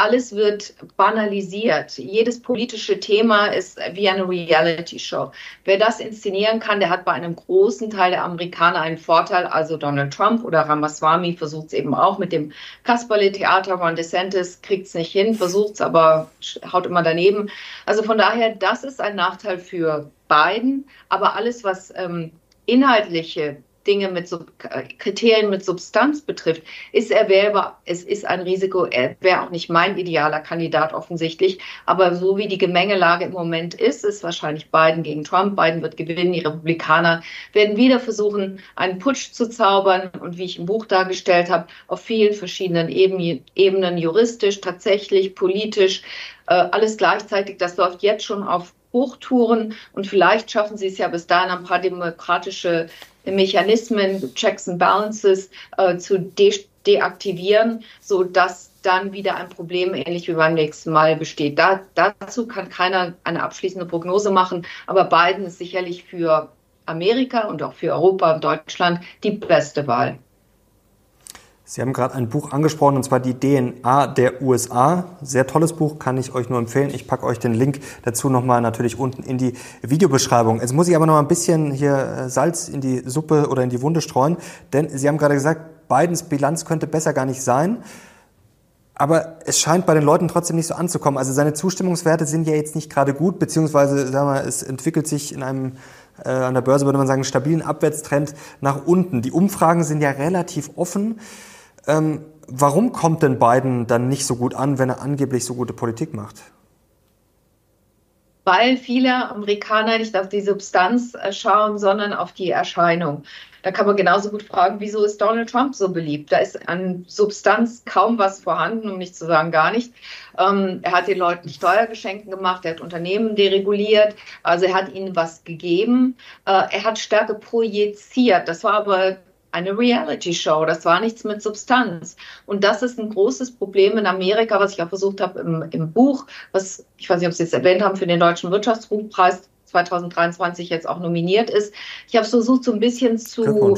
alles wird banalisiert. Jedes politische Thema ist wie eine Reality-Show. Wer das inszenieren kann, der hat bei einem großen Teil der Amerikaner einen Vorteil. Also Donald Trump oder Ramaswamy versucht es eben auch mit dem Kasperle-Theater. Ron DeSantis kriegt es nicht hin, versucht es, aber haut immer daneben. Also von daher, das ist ein Nachteil für Biden. Aber alles, was ähm, inhaltliche Dinge mit Sub Kriterien mit Substanz betrifft, ist er wählbar. Es ist ein Risiko. Er wäre auch nicht mein idealer Kandidat offensichtlich. Aber so wie die Gemengelage im Moment ist, ist wahrscheinlich Biden gegen Trump. Biden wird gewinnen. Die Republikaner werden wieder versuchen, einen Putsch zu zaubern. Und wie ich im Buch dargestellt habe, auf vielen verschiedenen Ebenen, juristisch, tatsächlich, politisch, äh, alles gleichzeitig. Das läuft jetzt schon auf Hochtouren und vielleicht schaffen sie es ja bis dahin ein paar demokratische Mechanismen, Checks and Balances äh, zu de deaktivieren, so dass dann wieder ein Problem ähnlich wie beim nächsten Mal besteht. Da, dazu kann keiner eine abschließende Prognose machen, aber Biden ist sicherlich für Amerika und auch für Europa und Deutschland die beste Wahl. Sie haben gerade ein Buch angesprochen, und zwar die DNA der USA. Sehr tolles Buch, kann ich euch nur empfehlen. Ich packe euch den Link dazu nochmal natürlich unten in die Videobeschreibung. Jetzt muss ich aber noch ein bisschen hier äh, Salz in die Suppe oder in die Wunde streuen, denn Sie haben gerade gesagt, Bidens Bilanz könnte besser gar nicht sein. Aber es scheint bei den Leuten trotzdem nicht so anzukommen. Also seine Zustimmungswerte sind ja jetzt nicht gerade gut, beziehungsweise sagen wir, es entwickelt sich in einem äh, an der Börse würde man sagen stabilen Abwärtstrend nach unten. Die Umfragen sind ja relativ offen. Ähm, warum kommt denn Biden dann nicht so gut an, wenn er angeblich so gute Politik macht? Weil viele Amerikaner nicht auf die Substanz äh, schauen, sondern auf die Erscheinung. Da kann man genauso gut fragen, wieso ist Donald Trump so beliebt? Da ist an Substanz kaum was vorhanden, um nicht zu sagen gar nicht. Ähm, er hat den Leuten Steuergeschenken gemacht, er hat Unternehmen dereguliert, also er hat ihnen was gegeben. Äh, er hat Stärke projiziert. Das war aber eine Reality-Show. Das war nichts mit Substanz. Und das ist ein großes Problem in Amerika, was ich auch versucht habe im, im Buch, was ich weiß nicht, ob Sie es erwähnt haben, für den Deutschen Wirtschaftsbuchpreis 2023 jetzt auch nominiert ist. Ich habe versucht, so ein bisschen zu,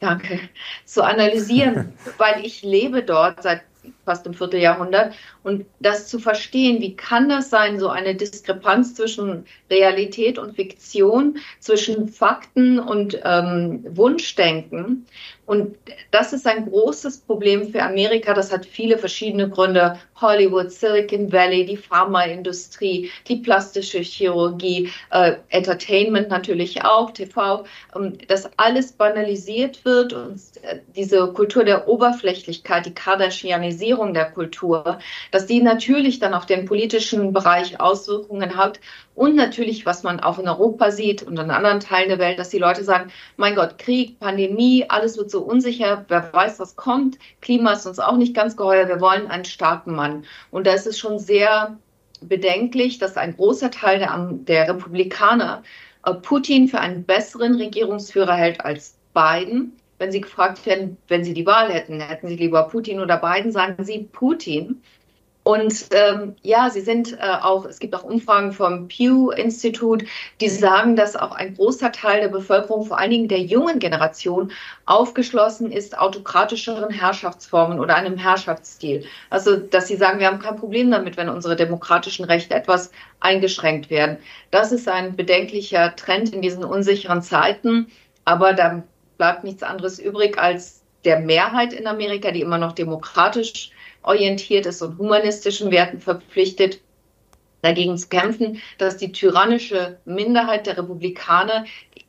danke, zu analysieren, <laughs> weil ich lebe dort seit fast im Vierteljahrhundert. Und das zu verstehen, wie kann das sein, so eine Diskrepanz zwischen Realität und Fiktion, zwischen Fakten und ähm, Wunschdenken. Und das ist ein großes Problem für Amerika. Das hat viele verschiedene Gründe. Hollywood, Silicon Valley, die Pharmaindustrie, die plastische Chirurgie, äh, Entertainment natürlich auch, TV, ähm, dass alles banalisiert wird und äh, diese Kultur der Oberflächlichkeit, die Kardashianisierung der Kultur, dass die natürlich dann auf den politischen Bereich Auswirkungen hat und natürlich, was man auch in Europa sieht und in anderen Teilen der Welt, dass die Leute sagen, mein Gott, Krieg, Pandemie, alles wird so unsicher, wer weiß, was kommt. Klima ist uns auch nicht ganz geheuer, wir wollen einen starken Mann. Und da ist es schon sehr bedenklich, dass ein großer Teil der, der Republikaner äh, Putin für einen besseren Regierungsführer hält als Biden. Wenn sie gefragt werden, wenn sie die Wahl hätten, hätten sie lieber Putin oder Biden, sagen sie Putin. Und ähm, ja, sie sind äh, auch, es gibt auch Umfragen vom Pew-Institut, die sagen, dass auch ein großer Teil der Bevölkerung, vor allen Dingen der jungen Generation, aufgeschlossen ist autokratischeren Herrschaftsformen oder einem Herrschaftsstil. Also, dass sie sagen, wir haben kein Problem damit, wenn unsere demokratischen Rechte etwas eingeschränkt werden. Das ist ein bedenklicher Trend in diesen unsicheren Zeiten. Aber da bleibt nichts anderes übrig als der Mehrheit in Amerika, die immer noch demokratisch orientiert ist und humanistischen Werten verpflichtet, dagegen zu kämpfen, dass die tyrannische Minderheit der Republikaner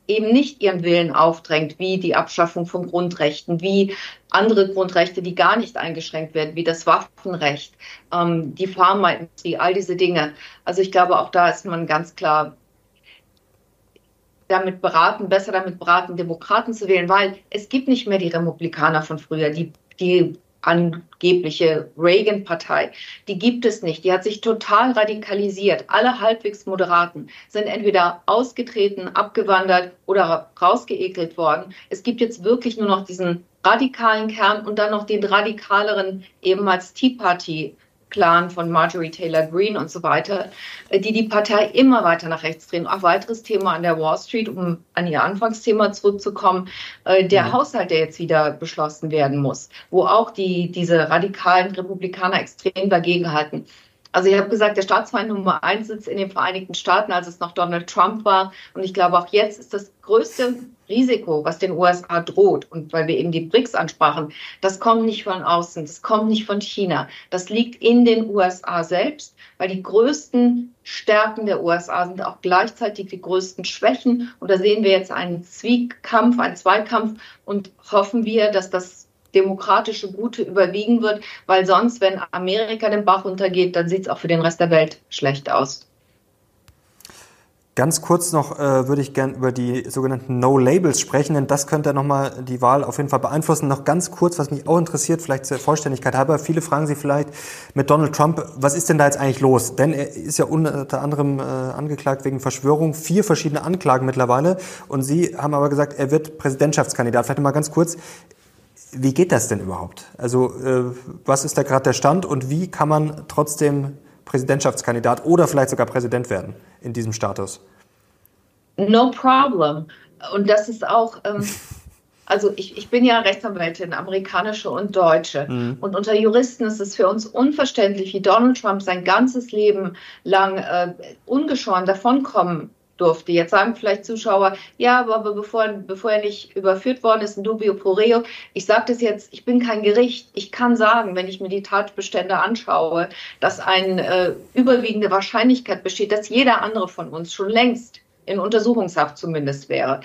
eben nicht ihren Willen aufdrängt, wie die Abschaffung von Grundrechten, wie andere Grundrechte, die gar nicht eingeschränkt werden, wie das Waffenrecht, ähm, die Pharmaindustrie, all diese Dinge. Also ich glaube, auch da ist man ganz klar damit beraten, besser damit beraten, Demokraten zu wählen, weil es gibt nicht mehr die Republikaner von früher, die, die angebliche Reagan-Partei, die gibt es nicht. Die hat sich total radikalisiert. Alle halbwegs Moderaten sind entweder ausgetreten, abgewandert oder rausgeekelt worden. Es gibt jetzt wirklich nur noch diesen radikalen Kern und dann noch den radikaleren, ehemals Tea Party Clan von Marjorie Taylor Greene und so weiter, äh, die die Partei immer weiter nach rechts drehen. Auch weiteres Thema an der Wall Street, um an ihr Anfangsthema zurückzukommen, äh, der mhm. Haushalt, der jetzt wieder beschlossen werden muss, wo auch die, diese radikalen Republikaner extrem dagegenhalten. Also ich habe gesagt, der Staatsfeind Nummer eins sitzt in den Vereinigten Staaten, als es noch Donald Trump war. Und ich glaube, auch jetzt ist das größte Risiko, was den USA droht, und weil wir eben die BRICS ansprachen, das kommt nicht von außen, das kommt nicht von China. Das liegt in den USA selbst, weil die größten Stärken der USA sind auch gleichzeitig die größten Schwächen. Und da sehen wir jetzt einen Zwiekampf, einen Zweikampf und hoffen wir, dass das demokratische Gute überwiegen wird, weil sonst, wenn Amerika den Bach runtergeht, dann sieht es auch für den Rest der Welt schlecht aus. Ganz kurz noch äh, würde ich gern über die sogenannten No-Labels sprechen, denn das könnte nochmal die Wahl auf jeden Fall beeinflussen. Noch ganz kurz, was mich auch interessiert, vielleicht zur Vollständigkeit halber. Viele fragen Sie vielleicht mit Donald Trump, was ist denn da jetzt eigentlich los? Denn er ist ja unter anderem äh, angeklagt wegen Verschwörung, vier verschiedene Anklagen mittlerweile. Und Sie haben aber gesagt, er wird Präsidentschaftskandidat. Vielleicht mal ganz kurz, wie geht das denn überhaupt? Also äh, was ist da gerade der Stand und wie kann man trotzdem Präsidentschaftskandidat oder vielleicht sogar Präsident werden in diesem Status? No problem. Und das ist auch, ähm, <laughs> also ich, ich bin ja Rechtsanwältin, amerikanische und deutsche. Mhm. Und unter Juristen ist es für uns unverständlich, wie Donald Trump sein ganzes Leben lang äh, ungeschoren davonkommen durfte. Jetzt sagen vielleicht Zuschauer, ja, aber bevor, bevor er nicht überführt worden ist, ein dubio pro reo. Ich sage das jetzt, ich bin kein Gericht. Ich kann sagen, wenn ich mir die Tatbestände anschaue, dass eine äh, überwiegende Wahrscheinlichkeit besteht, dass jeder andere von uns schon längst in Untersuchungshaft zumindest wäre.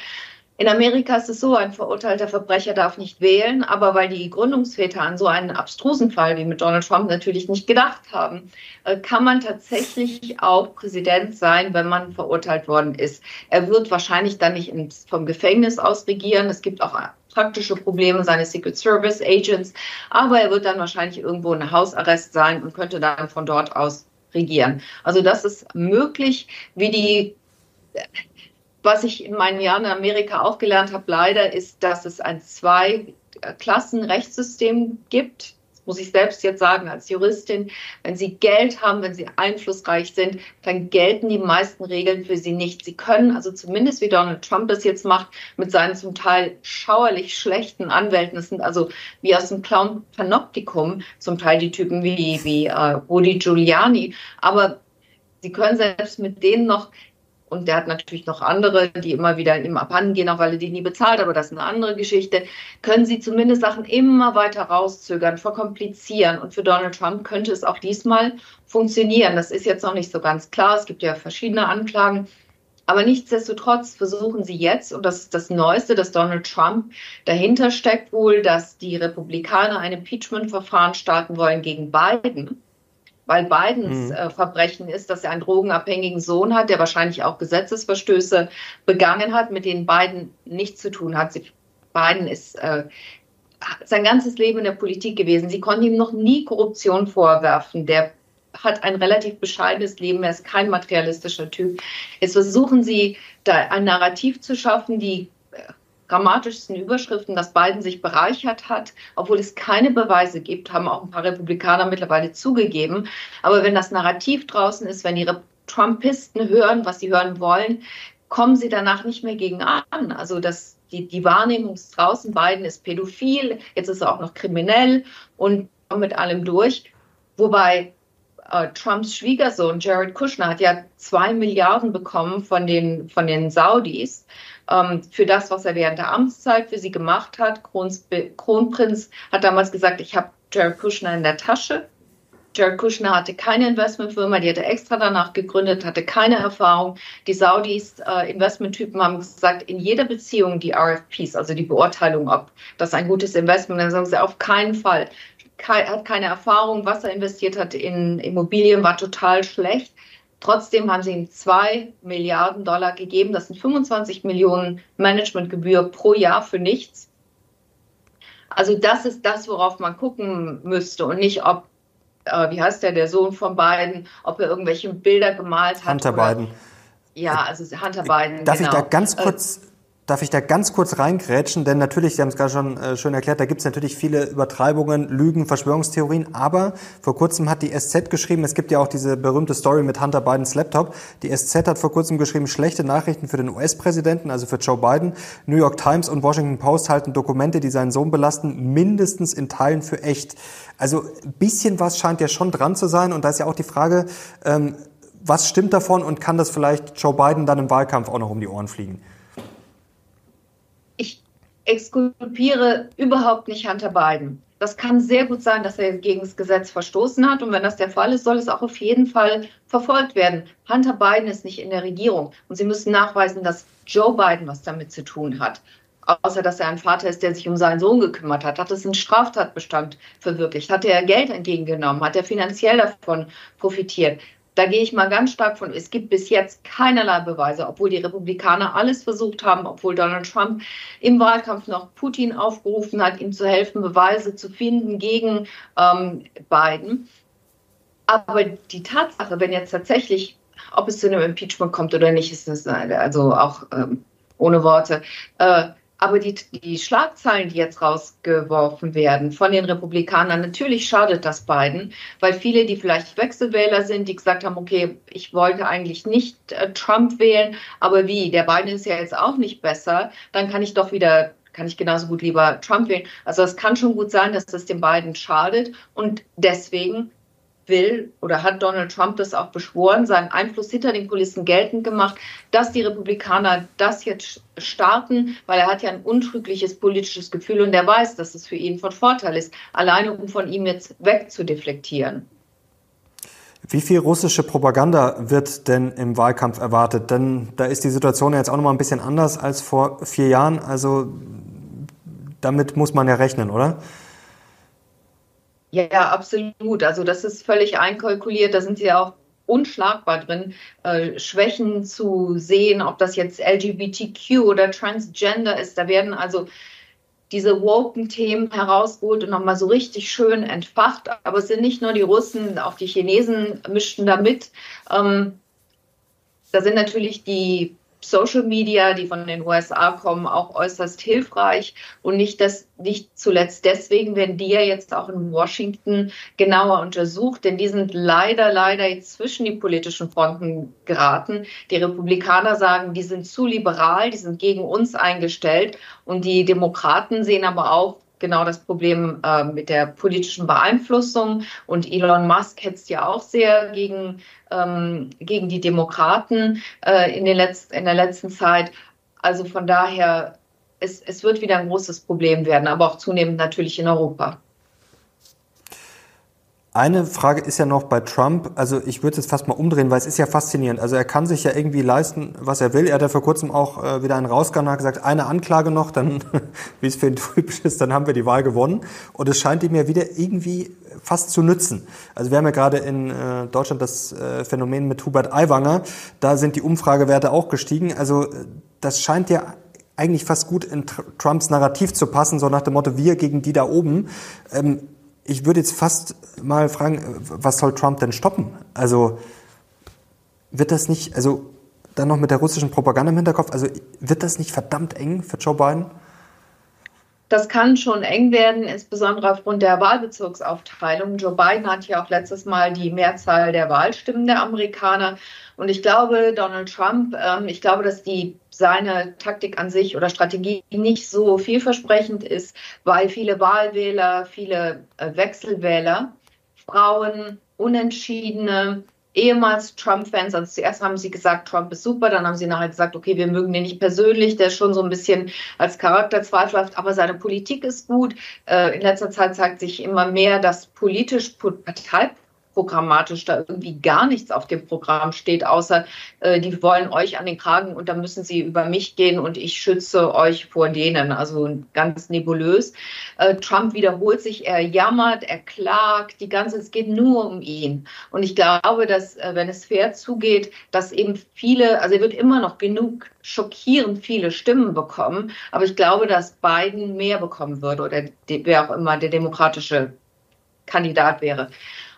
In Amerika ist es so, ein verurteilter Verbrecher darf nicht wählen, aber weil die Gründungsväter an so einen abstrusen Fall wie mit Donald Trump natürlich nicht gedacht haben, äh, kann man tatsächlich auch Präsident sein, wenn man verurteilt worden ist. Er wird wahrscheinlich dann nicht vom Gefängnis aus regieren. Es gibt auch praktische Probleme seine Secret Service Agents, aber er wird dann wahrscheinlich irgendwo in Hausarrest sein und könnte dann von dort aus regieren. Also das ist möglich, wie die was ich in meinen Jahren in Amerika auch gelernt habe, leider, ist, dass es ein Zwei-Klassen-Rechtssystem gibt. Das muss ich selbst jetzt sagen als Juristin. Wenn Sie Geld haben, wenn Sie einflussreich sind, dann gelten die meisten Regeln für Sie nicht. Sie können also zumindest, wie Donald Trump das jetzt macht, mit seinen zum Teil schauerlich schlechten Anwälten, das sind also wie aus dem Clown Panoptikum, zum Teil die Typen wie, wie uh, Rudy Giuliani, aber Sie können selbst mit denen noch und der hat natürlich noch andere, die immer wieder ihm abhanden gehen, auch weil er die nie bezahlt, aber das ist eine andere Geschichte. Können Sie zumindest Sachen immer weiter rauszögern, verkomplizieren. Und für Donald Trump könnte es auch diesmal funktionieren. Das ist jetzt noch nicht so ganz klar. Es gibt ja verschiedene Anklagen. Aber nichtsdestotrotz versuchen sie jetzt, und das ist das Neueste, dass Donald Trump dahinter steckt wohl, dass die Republikaner ein Impeachment-Verfahren starten wollen gegen Biden weil Bidens mhm. äh, Verbrechen ist, dass er einen drogenabhängigen Sohn hat, der wahrscheinlich auch Gesetzesverstöße begangen hat, mit denen Biden nichts zu tun hat. Biden ist äh, sein ganzes Leben in der Politik gewesen. Sie konnten ihm noch nie Korruption vorwerfen. Der hat ein relativ bescheidenes Leben, er ist kein materialistischer Typ. Jetzt versuchen sie, da ein Narrativ zu schaffen, die dramatischsten Überschriften, dass Biden sich bereichert hat, obwohl es keine Beweise gibt, haben auch ein paar Republikaner mittlerweile zugegeben. Aber wenn das Narrativ draußen ist, wenn die Trumpisten hören, was sie hören wollen, kommen sie danach nicht mehr gegen an. Also das, die, die Wahrnehmung draußen, Biden ist pädophil, jetzt ist er auch noch kriminell und mit allem durch. Wobei äh, Trumps Schwiegersohn Jared Kushner hat ja zwei Milliarden bekommen von den, von den Saudis ähm, für das, was er während der Amtszeit für sie gemacht hat. Krons, Kronprinz hat damals gesagt, ich habe Jared Kushner in der Tasche. Jared Kushner hatte keine Investmentfirma, die hatte extra danach gegründet, hatte keine Erfahrung. Die Saudis, äh, Investmenttypen, haben gesagt, in jeder Beziehung die RFPs, also die Beurteilung, ob das ein gutes Investment ist, dann sagen sie auf keinen Fall. Ke hat keine Erfahrung, was er investiert hat in Immobilien, war total schlecht. Trotzdem haben sie ihm zwei Milliarden Dollar gegeben. Das sind 25 Millionen Managementgebühr pro Jahr für nichts. Also das ist das, worauf man gucken müsste und nicht, ob, äh, wie heißt der, der Sohn von Biden, ob er irgendwelche Bilder gemalt hat. Hunter Biden. Ja, also Hunter Biden. Darf genau. ich da ganz äh, kurz Darf ich da ganz kurz reingrätschen? Denn natürlich, Sie haben es gerade schon äh, schön erklärt, da gibt es natürlich viele Übertreibungen, Lügen, Verschwörungstheorien. Aber vor kurzem hat die SZ geschrieben, es gibt ja auch diese berühmte Story mit Hunter Bidens Laptop. Die SZ hat vor kurzem geschrieben, schlechte Nachrichten für den US-Präsidenten, also für Joe Biden. New York Times und Washington Post halten Dokumente, die seinen Sohn belasten, mindestens in Teilen für echt. Also ein bisschen was scheint ja schon dran zu sein. Und da ist ja auch die Frage, ähm, was stimmt davon und kann das vielleicht Joe Biden dann im Wahlkampf auch noch um die Ohren fliegen? Exkulpiere überhaupt nicht Hunter Biden. Das kann sehr gut sein, dass er gegen das Gesetz verstoßen hat. Und wenn das der Fall ist, soll es auch auf jeden Fall verfolgt werden. Hunter Biden ist nicht in der Regierung. Und Sie müssen nachweisen, dass Joe Biden was damit zu tun hat. Außer dass er ein Vater ist, der sich um seinen Sohn gekümmert hat. Hat es einen Straftatbestand verwirklicht? Hat er Geld entgegengenommen? Hat er finanziell davon profitiert? Da gehe ich mal ganz stark von, es gibt bis jetzt keinerlei Beweise, obwohl die Republikaner alles versucht haben, obwohl Donald Trump im Wahlkampf noch Putin aufgerufen hat, ihm zu helfen, Beweise zu finden gegen ähm, Biden. Aber die Tatsache, wenn jetzt tatsächlich, ob es zu einem Impeachment kommt oder nicht, ist das also auch ähm, ohne Worte. Äh, aber die, die Schlagzeilen, die jetzt rausgeworfen werden von den Republikanern, natürlich schadet das beiden, weil viele, die vielleicht Wechselwähler sind, die gesagt haben, okay, ich wollte eigentlich nicht äh, Trump wählen, aber wie, der Biden ist ja jetzt auch nicht besser, dann kann ich doch wieder kann ich genauso gut lieber Trump wählen. Also es kann schon gut sein, dass das den beiden schadet und deswegen will oder hat Donald Trump das auch beschworen, seinen Einfluss hinter den Kulissen geltend gemacht, dass die Republikaner das jetzt starten, weil er hat ja ein untrügliches politisches Gefühl und er weiß, dass es für ihn von Vorteil ist, alleine um von ihm jetzt wegzudeflektieren. Wie viel russische Propaganda wird denn im Wahlkampf erwartet? Denn da ist die Situation jetzt auch noch mal ein bisschen anders als vor vier Jahren. Also damit muss man ja rechnen, oder? Ja, absolut. Also das ist völlig einkalkuliert. Da sind sie ja auch unschlagbar drin, äh, Schwächen zu sehen, ob das jetzt LGBTQ oder Transgender ist. Da werden also diese woken Themen herausgeholt und nochmal so richtig schön entfacht. Aber es sind nicht nur die Russen, auch die Chinesen mischten da mit. Ähm, da sind natürlich die Social Media, die von den USA kommen, auch äußerst hilfreich und nicht das nicht zuletzt deswegen werden die ja jetzt auch in Washington genauer untersucht, denn die sind leider leider zwischen die politischen Fronten geraten. Die Republikaner sagen, die sind zu liberal, die sind gegen uns eingestellt und die Demokraten sehen aber auch genau das Problem äh, mit der politischen Beeinflussung. Und Elon Musk hetzt ja auch sehr gegen, ähm, gegen die Demokraten äh, in, den Letz-, in der letzten Zeit. Also von daher, es, es wird wieder ein großes Problem werden, aber auch zunehmend natürlich in Europa. Eine Frage ist ja noch bei Trump, also ich würde es jetzt fast mal umdrehen, weil es ist ja faszinierend. Also er kann sich ja irgendwie leisten, was er will. Er hat ja vor kurzem auch äh, wieder einen rausgehauen und hat gesagt, eine Anklage noch, dann, <laughs> wie es für ihn typisch ist, dann haben wir die Wahl gewonnen. Und es scheint ihm ja wieder irgendwie fast zu nützen. Also wir haben ja gerade in äh, Deutschland das äh, Phänomen mit Hubert Aiwanger, da sind die Umfragewerte auch gestiegen. Also das scheint ja eigentlich fast gut in Trumps Narrativ zu passen, so nach dem Motto, wir gegen die da oben. Ähm, ich würde jetzt fast mal fragen, was soll Trump denn stoppen? Also wird das nicht, also dann noch mit der russischen Propaganda im Hinterkopf, also wird das nicht verdammt eng für Joe Biden? Das kann schon eng werden, insbesondere aufgrund der Wahlbezirksaufteilung. Joe Biden hat ja auch letztes Mal die Mehrzahl der Wahlstimmen der Amerikaner. Und ich glaube, Donald Trump, ähm, ich glaube, dass die seine Taktik an sich oder Strategie nicht so vielversprechend ist, weil viele Wahlwähler, viele äh, Wechselwähler, Frauen, Unentschiedene, ehemals Trump-Fans, also zuerst haben sie gesagt, Trump ist super, dann haben sie nachher gesagt, okay, wir mögen den nicht persönlich, der ist schon so ein bisschen als Charakter zweifelhaft, aber seine Politik ist gut. Äh, in letzter Zeit zeigt sich immer mehr, dass politisch, Partei programmatisch da irgendwie gar nichts auf dem Programm steht, außer äh, die wollen euch an den Kragen und dann müssen sie über mich gehen und ich schütze euch vor denen. Also ganz nebulös. Äh, Trump wiederholt sich, er jammert, er klagt, die ganze, es geht nur um ihn. Und ich glaube, dass, äh, wenn es fair zugeht, dass eben viele, also er wird immer noch genug schockierend viele Stimmen bekommen, aber ich glaube, dass Biden mehr bekommen würde oder wer auch immer der demokratische Kandidat wäre.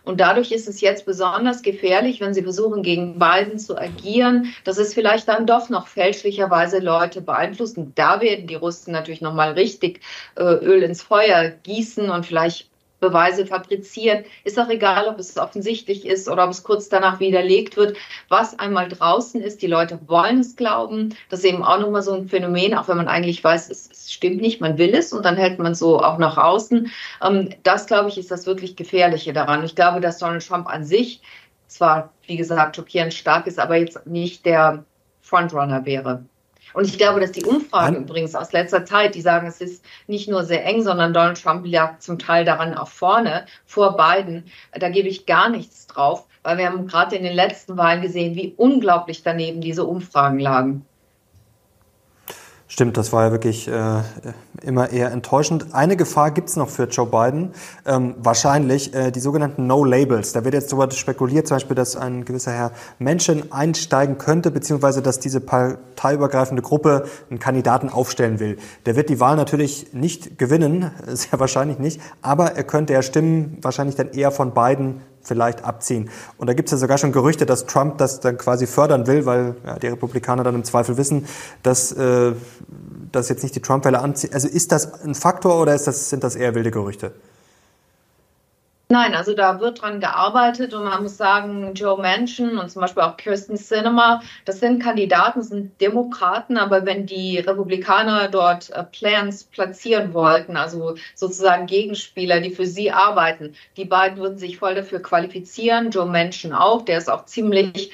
Und dadurch ist es jetzt besonders gefährlich, wenn sie versuchen, gegen Biden zu agieren, dass es vielleicht dann doch noch fälschlicherweise Leute beeinflussen. Da werden die Russen natürlich nochmal richtig äh, Öl ins Feuer gießen und vielleicht Beweise fabrizieren. Ist auch egal, ob es offensichtlich ist oder ob es kurz danach widerlegt wird. Was einmal draußen ist, die Leute wollen es glauben. Das ist eben auch nochmal so ein Phänomen, auch wenn man eigentlich weiß, es, stimmt nicht, man will es und dann hält man so auch nach außen. Ähm, das, glaube ich, ist das wirklich Gefährliche daran. Ich glaube, dass Donald Trump an sich zwar, wie gesagt, schockierend stark ist, aber jetzt nicht der Frontrunner wäre. Und ich glaube, dass die Umfragen An übrigens aus letzter Zeit, die sagen, es ist nicht nur sehr eng, sondern Donald Trump lag zum Teil daran auch vorne, vor Biden. Da gebe ich gar nichts drauf, weil wir haben gerade in den letzten Wahlen gesehen, wie unglaublich daneben diese Umfragen lagen. Stimmt, das war ja wirklich äh, immer eher enttäuschend. Eine Gefahr gibt's noch für Joe Biden, ähm, wahrscheinlich äh, die sogenannten No-Labels. Da wird jetzt darüber spekuliert, zum Beispiel, dass ein gewisser Herr Menschen einsteigen könnte, beziehungsweise dass diese parteiübergreifende Gruppe einen Kandidaten aufstellen will. Der wird die Wahl natürlich nicht gewinnen, <laughs> sehr wahrscheinlich nicht, aber er könnte ja Stimmen wahrscheinlich dann eher von Biden vielleicht abziehen. Und da gibt es ja sogar schon Gerüchte, dass Trump das dann quasi fördern will, weil ja, die Republikaner dann im Zweifel wissen, dass äh, das jetzt nicht die Trump-Wähler anzieht. Also ist das ein Faktor oder ist das, sind das eher wilde Gerüchte? Nein, also da wird dran gearbeitet und man muss sagen, Joe Manchin und zum Beispiel auch Kirsten Sinema, das sind Kandidaten, sind Demokraten, aber wenn die Republikaner dort äh, Plans platzieren wollten, also sozusagen Gegenspieler, die für sie arbeiten, die beiden würden sich voll dafür qualifizieren, Joe Manchin auch, der ist auch ziemlich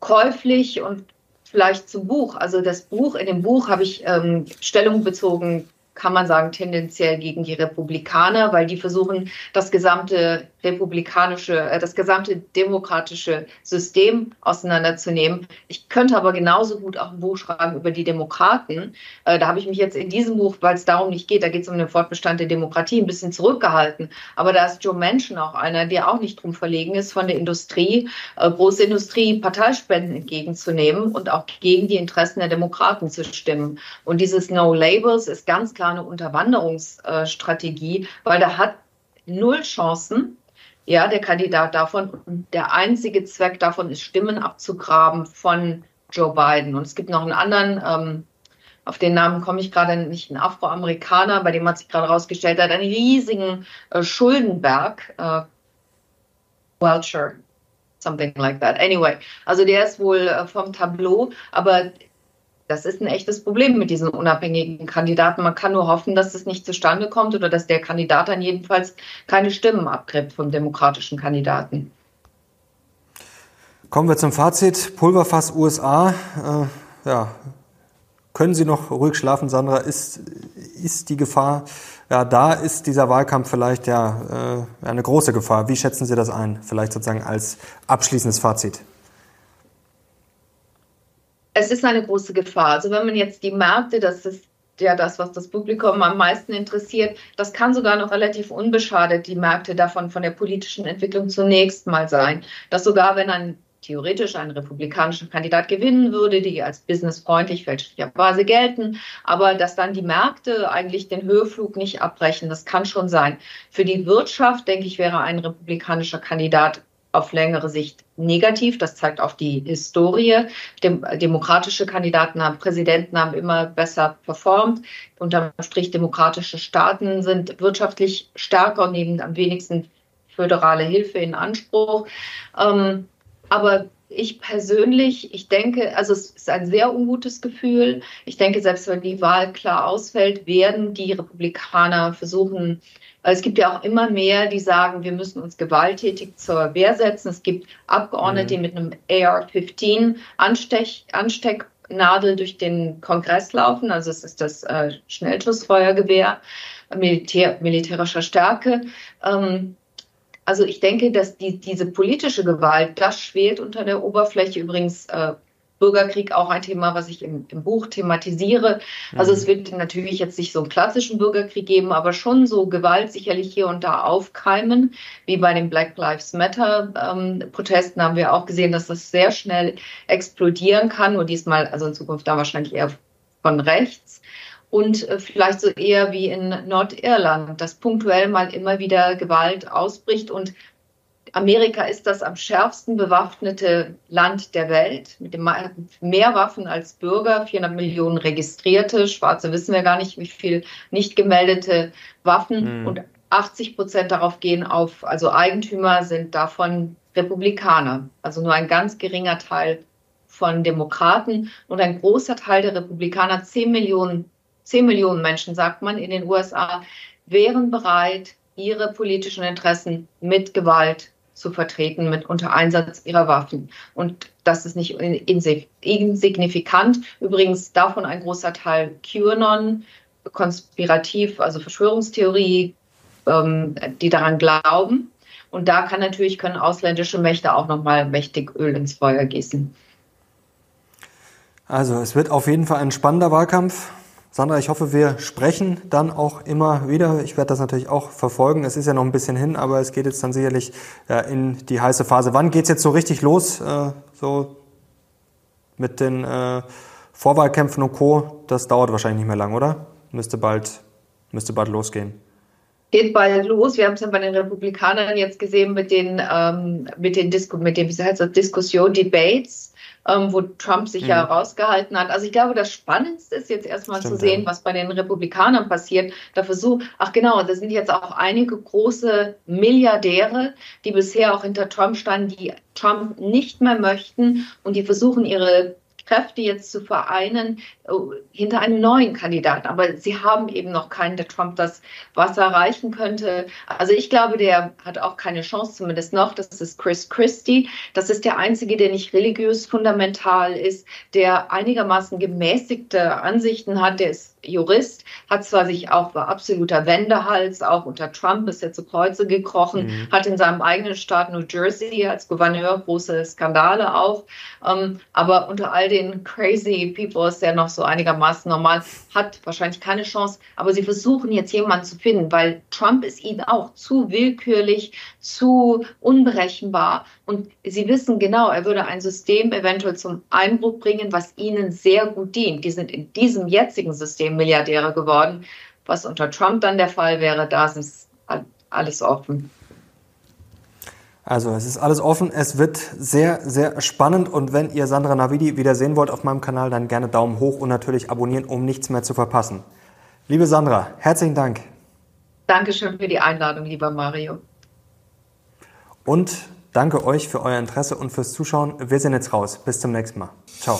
käuflich und vielleicht zum Buch. Also das Buch, in dem Buch habe ich ähm, Stellung bezogen kann man sagen, tendenziell gegen die Republikaner, weil die versuchen, das gesamte republikanische, äh, das gesamte demokratische System auseinanderzunehmen. Ich könnte aber genauso gut auch ein Buch schreiben über die Demokraten. Äh, da habe ich mich jetzt in diesem Buch, weil es darum nicht geht, da geht es um den Fortbestand der Demokratie, ein bisschen zurückgehalten. Aber da ist Joe Manchin auch einer, der auch nicht drum verlegen ist, von der Industrie, äh, große Industrie, Parteispenden entgegenzunehmen und auch gegen die Interessen der Demokraten zu stimmen. Und dieses No Labels ist ganz klar eine Unterwanderungsstrategie, weil da hat null Chancen, ja, der Kandidat davon. Der einzige Zweck davon ist, Stimmen abzugraben von Joe Biden. Und es gibt noch einen anderen, ähm, auf den Namen komme ich gerade nicht, ein Afroamerikaner, bei dem hat sich gerade herausgestellt, der hat einen riesigen äh, Schuldenberg, äh, Welcher, something like that. Anyway, also der ist wohl äh, vom Tableau, aber das ist ein echtes Problem mit diesen unabhängigen Kandidaten. Man kann nur hoffen, dass es nicht zustande kommt oder dass der Kandidat dann jedenfalls keine Stimmen abgibt vom demokratischen Kandidaten. Kommen wir zum Fazit. Pulverfass USA. Äh, ja, können Sie noch ruhig schlafen, Sandra? Ist, ist die Gefahr ja, da? Ist dieser Wahlkampf vielleicht ja äh, eine große Gefahr? Wie schätzen Sie das ein? Vielleicht sozusagen als abschließendes Fazit es ist eine große Gefahr. Also wenn man jetzt die Märkte, das ist ja das, was das Publikum am meisten interessiert, das kann sogar noch relativ unbeschadet die Märkte davon von der politischen Entwicklung zunächst mal sein. Dass sogar wenn ein theoretisch ein republikanischer Kandidat gewinnen würde, die als businessfreundlich fälschlicherweise gelten, aber dass dann die Märkte eigentlich den Höheflug nicht abbrechen, das kann schon sein. Für die Wirtschaft, denke ich, wäre ein republikanischer Kandidat auf längere Sicht negativ. Das zeigt auch die Historie. Dem, demokratische Kandidaten haben, Präsidenten haben immer besser performt. Unterm Strich demokratische Staaten sind wirtschaftlich stärker und nehmen am wenigsten föderale Hilfe in Anspruch. Ähm, aber ich persönlich, ich denke, also es ist ein sehr ungutes Gefühl. Ich denke, selbst wenn die Wahl klar ausfällt, werden die Republikaner versuchen, es gibt ja auch immer mehr, die sagen, wir müssen uns gewalttätig zur Wehr setzen. Es gibt Abgeordnete, mhm. die mit einem AR-15 Anstech, Anstecknadel durch den Kongress laufen. Also es ist das äh, Schnellschussfeuergewehr Militär, militärischer Stärke. Ähm, Also ich denke, dass die, diese politische Gewalt, das schwelt unter der Oberfläche. Übrigens äh, Bürgerkrieg auch ein Thema, was ich im, im Buch thematisiere. Also mhm. es wird natürlich jetzt nicht so einen klassischen Bürgerkrieg geben, aber schon so Gewalt sicherlich hier und da aufkeimen, wie bei den Black Lives Matter ähm, Protesten haben wir auch gesehen, dass das sehr schnell explodieren kann. Und diesmal, also in Zukunft da wahrscheinlich eher von rechts und äh, vielleicht so eher wie in Nordirland, dass punktuell mal immer wieder Gewalt ausbricht. Und Amerika ist das am schärfsten bewaffnete Land der Welt mit dem mehr Waffen als Bürger, 400 Millionen registrierte, Schwarze wissen wir gar nicht, wie viel nicht gemeldete Waffen. Mhm. und 80 Prozent darauf gehen auf, also Eigentümer sind davon Republikaner, also nur ein ganz geringer Teil von Demokraten. Und ein großer Teil der Republikaner, 10 Millionen, 10 Millionen Menschen, sagt man in den USA, wären bereit, ihre politischen Interessen mit Gewalt zu vertreten mit unter Einsatz ihrer Waffen. Und das ist nicht insignifikant. Übrigens davon ein großer Teil QAnon, konspirativ, also Verschwörungstheorie, ähm, die daran glauben. Und da kann natürlich können ausländische Mächte auch nochmal mächtig Öl ins Feuer gießen. Also es wird auf jeden Fall ein spannender Wahlkampf. Sandra, ich hoffe, wir sprechen dann auch immer wieder. Ich werde das natürlich auch verfolgen. Es ist ja noch ein bisschen hin, aber es geht jetzt dann sicherlich äh, in die heiße Phase. Wann geht es jetzt so richtig los? Äh, so mit den äh, Vorwahlkämpfen und Co. Das dauert wahrscheinlich nicht mehr lang, oder? Müsste bald, müsste bald losgehen geht bald los. Wir haben es ja bei den Republikanern jetzt gesehen mit den, ähm, mit den, Disku mit den wie heißt das, Diskussion, Debates ähm, wo Trump sich mhm. ja rausgehalten hat. Also ich glaube, das Spannendste ist jetzt erstmal Stimmt, zu sehen, ja. was bei den Republikanern passiert. Da versucht, ach genau, da sind jetzt auch einige große Milliardäre, die bisher auch hinter Trump standen, die Trump nicht mehr möchten und die versuchen, ihre Kräfte jetzt zu vereinen oh, hinter einem neuen Kandidaten. Aber sie haben eben noch keinen, der Trump das Wasser erreichen könnte. Also ich glaube, der hat auch keine Chance, zumindest noch. Das ist Chris Christie. Das ist der einzige, der nicht religiös fundamental ist, der einigermaßen gemäßigte Ansichten hat. Der ist Jurist, hat zwar sich auch war absoluter Wendehals, auch unter Trump ist er zu Kreuze gekrochen, mhm. hat in seinem eigenen Staat New Jersey als Gouverneur große Skandale auch, ähm, aber unter all den crazy people ist er noch so einigermaßen normal, hat wahrscheinlich keine Chance, aber sie versuchen jetzt jemanden zu finden, weil Trump ist ihnen auch zu willkürlich, zu unberechenbar und sie wissen genau, er würde ein System eventuell zum Einbruch bringen, was ihnen sehr gut dient. Die sind in diesem jetzigen System Milliardäre geworden. Was unter Trump dann der Fall wäre, da ist alles offen. Also es ist alles offen, es wird sehr, sehr spannend und wenn ihr Sandra Navidi wieder sehen wollt auf meinem Kanal, dann gerne Daumen hoch und natürlich abonnieren, um nichts mehr zu verpassen. Liebe Sandra, herzlichen Dank. Dankeschön für die Einladung, lieber Mario. Und danke euch für euer Interesse und fürs Zuschauen. Wir sind jetzt raus. Bis zum nächsten Mal. Ciao.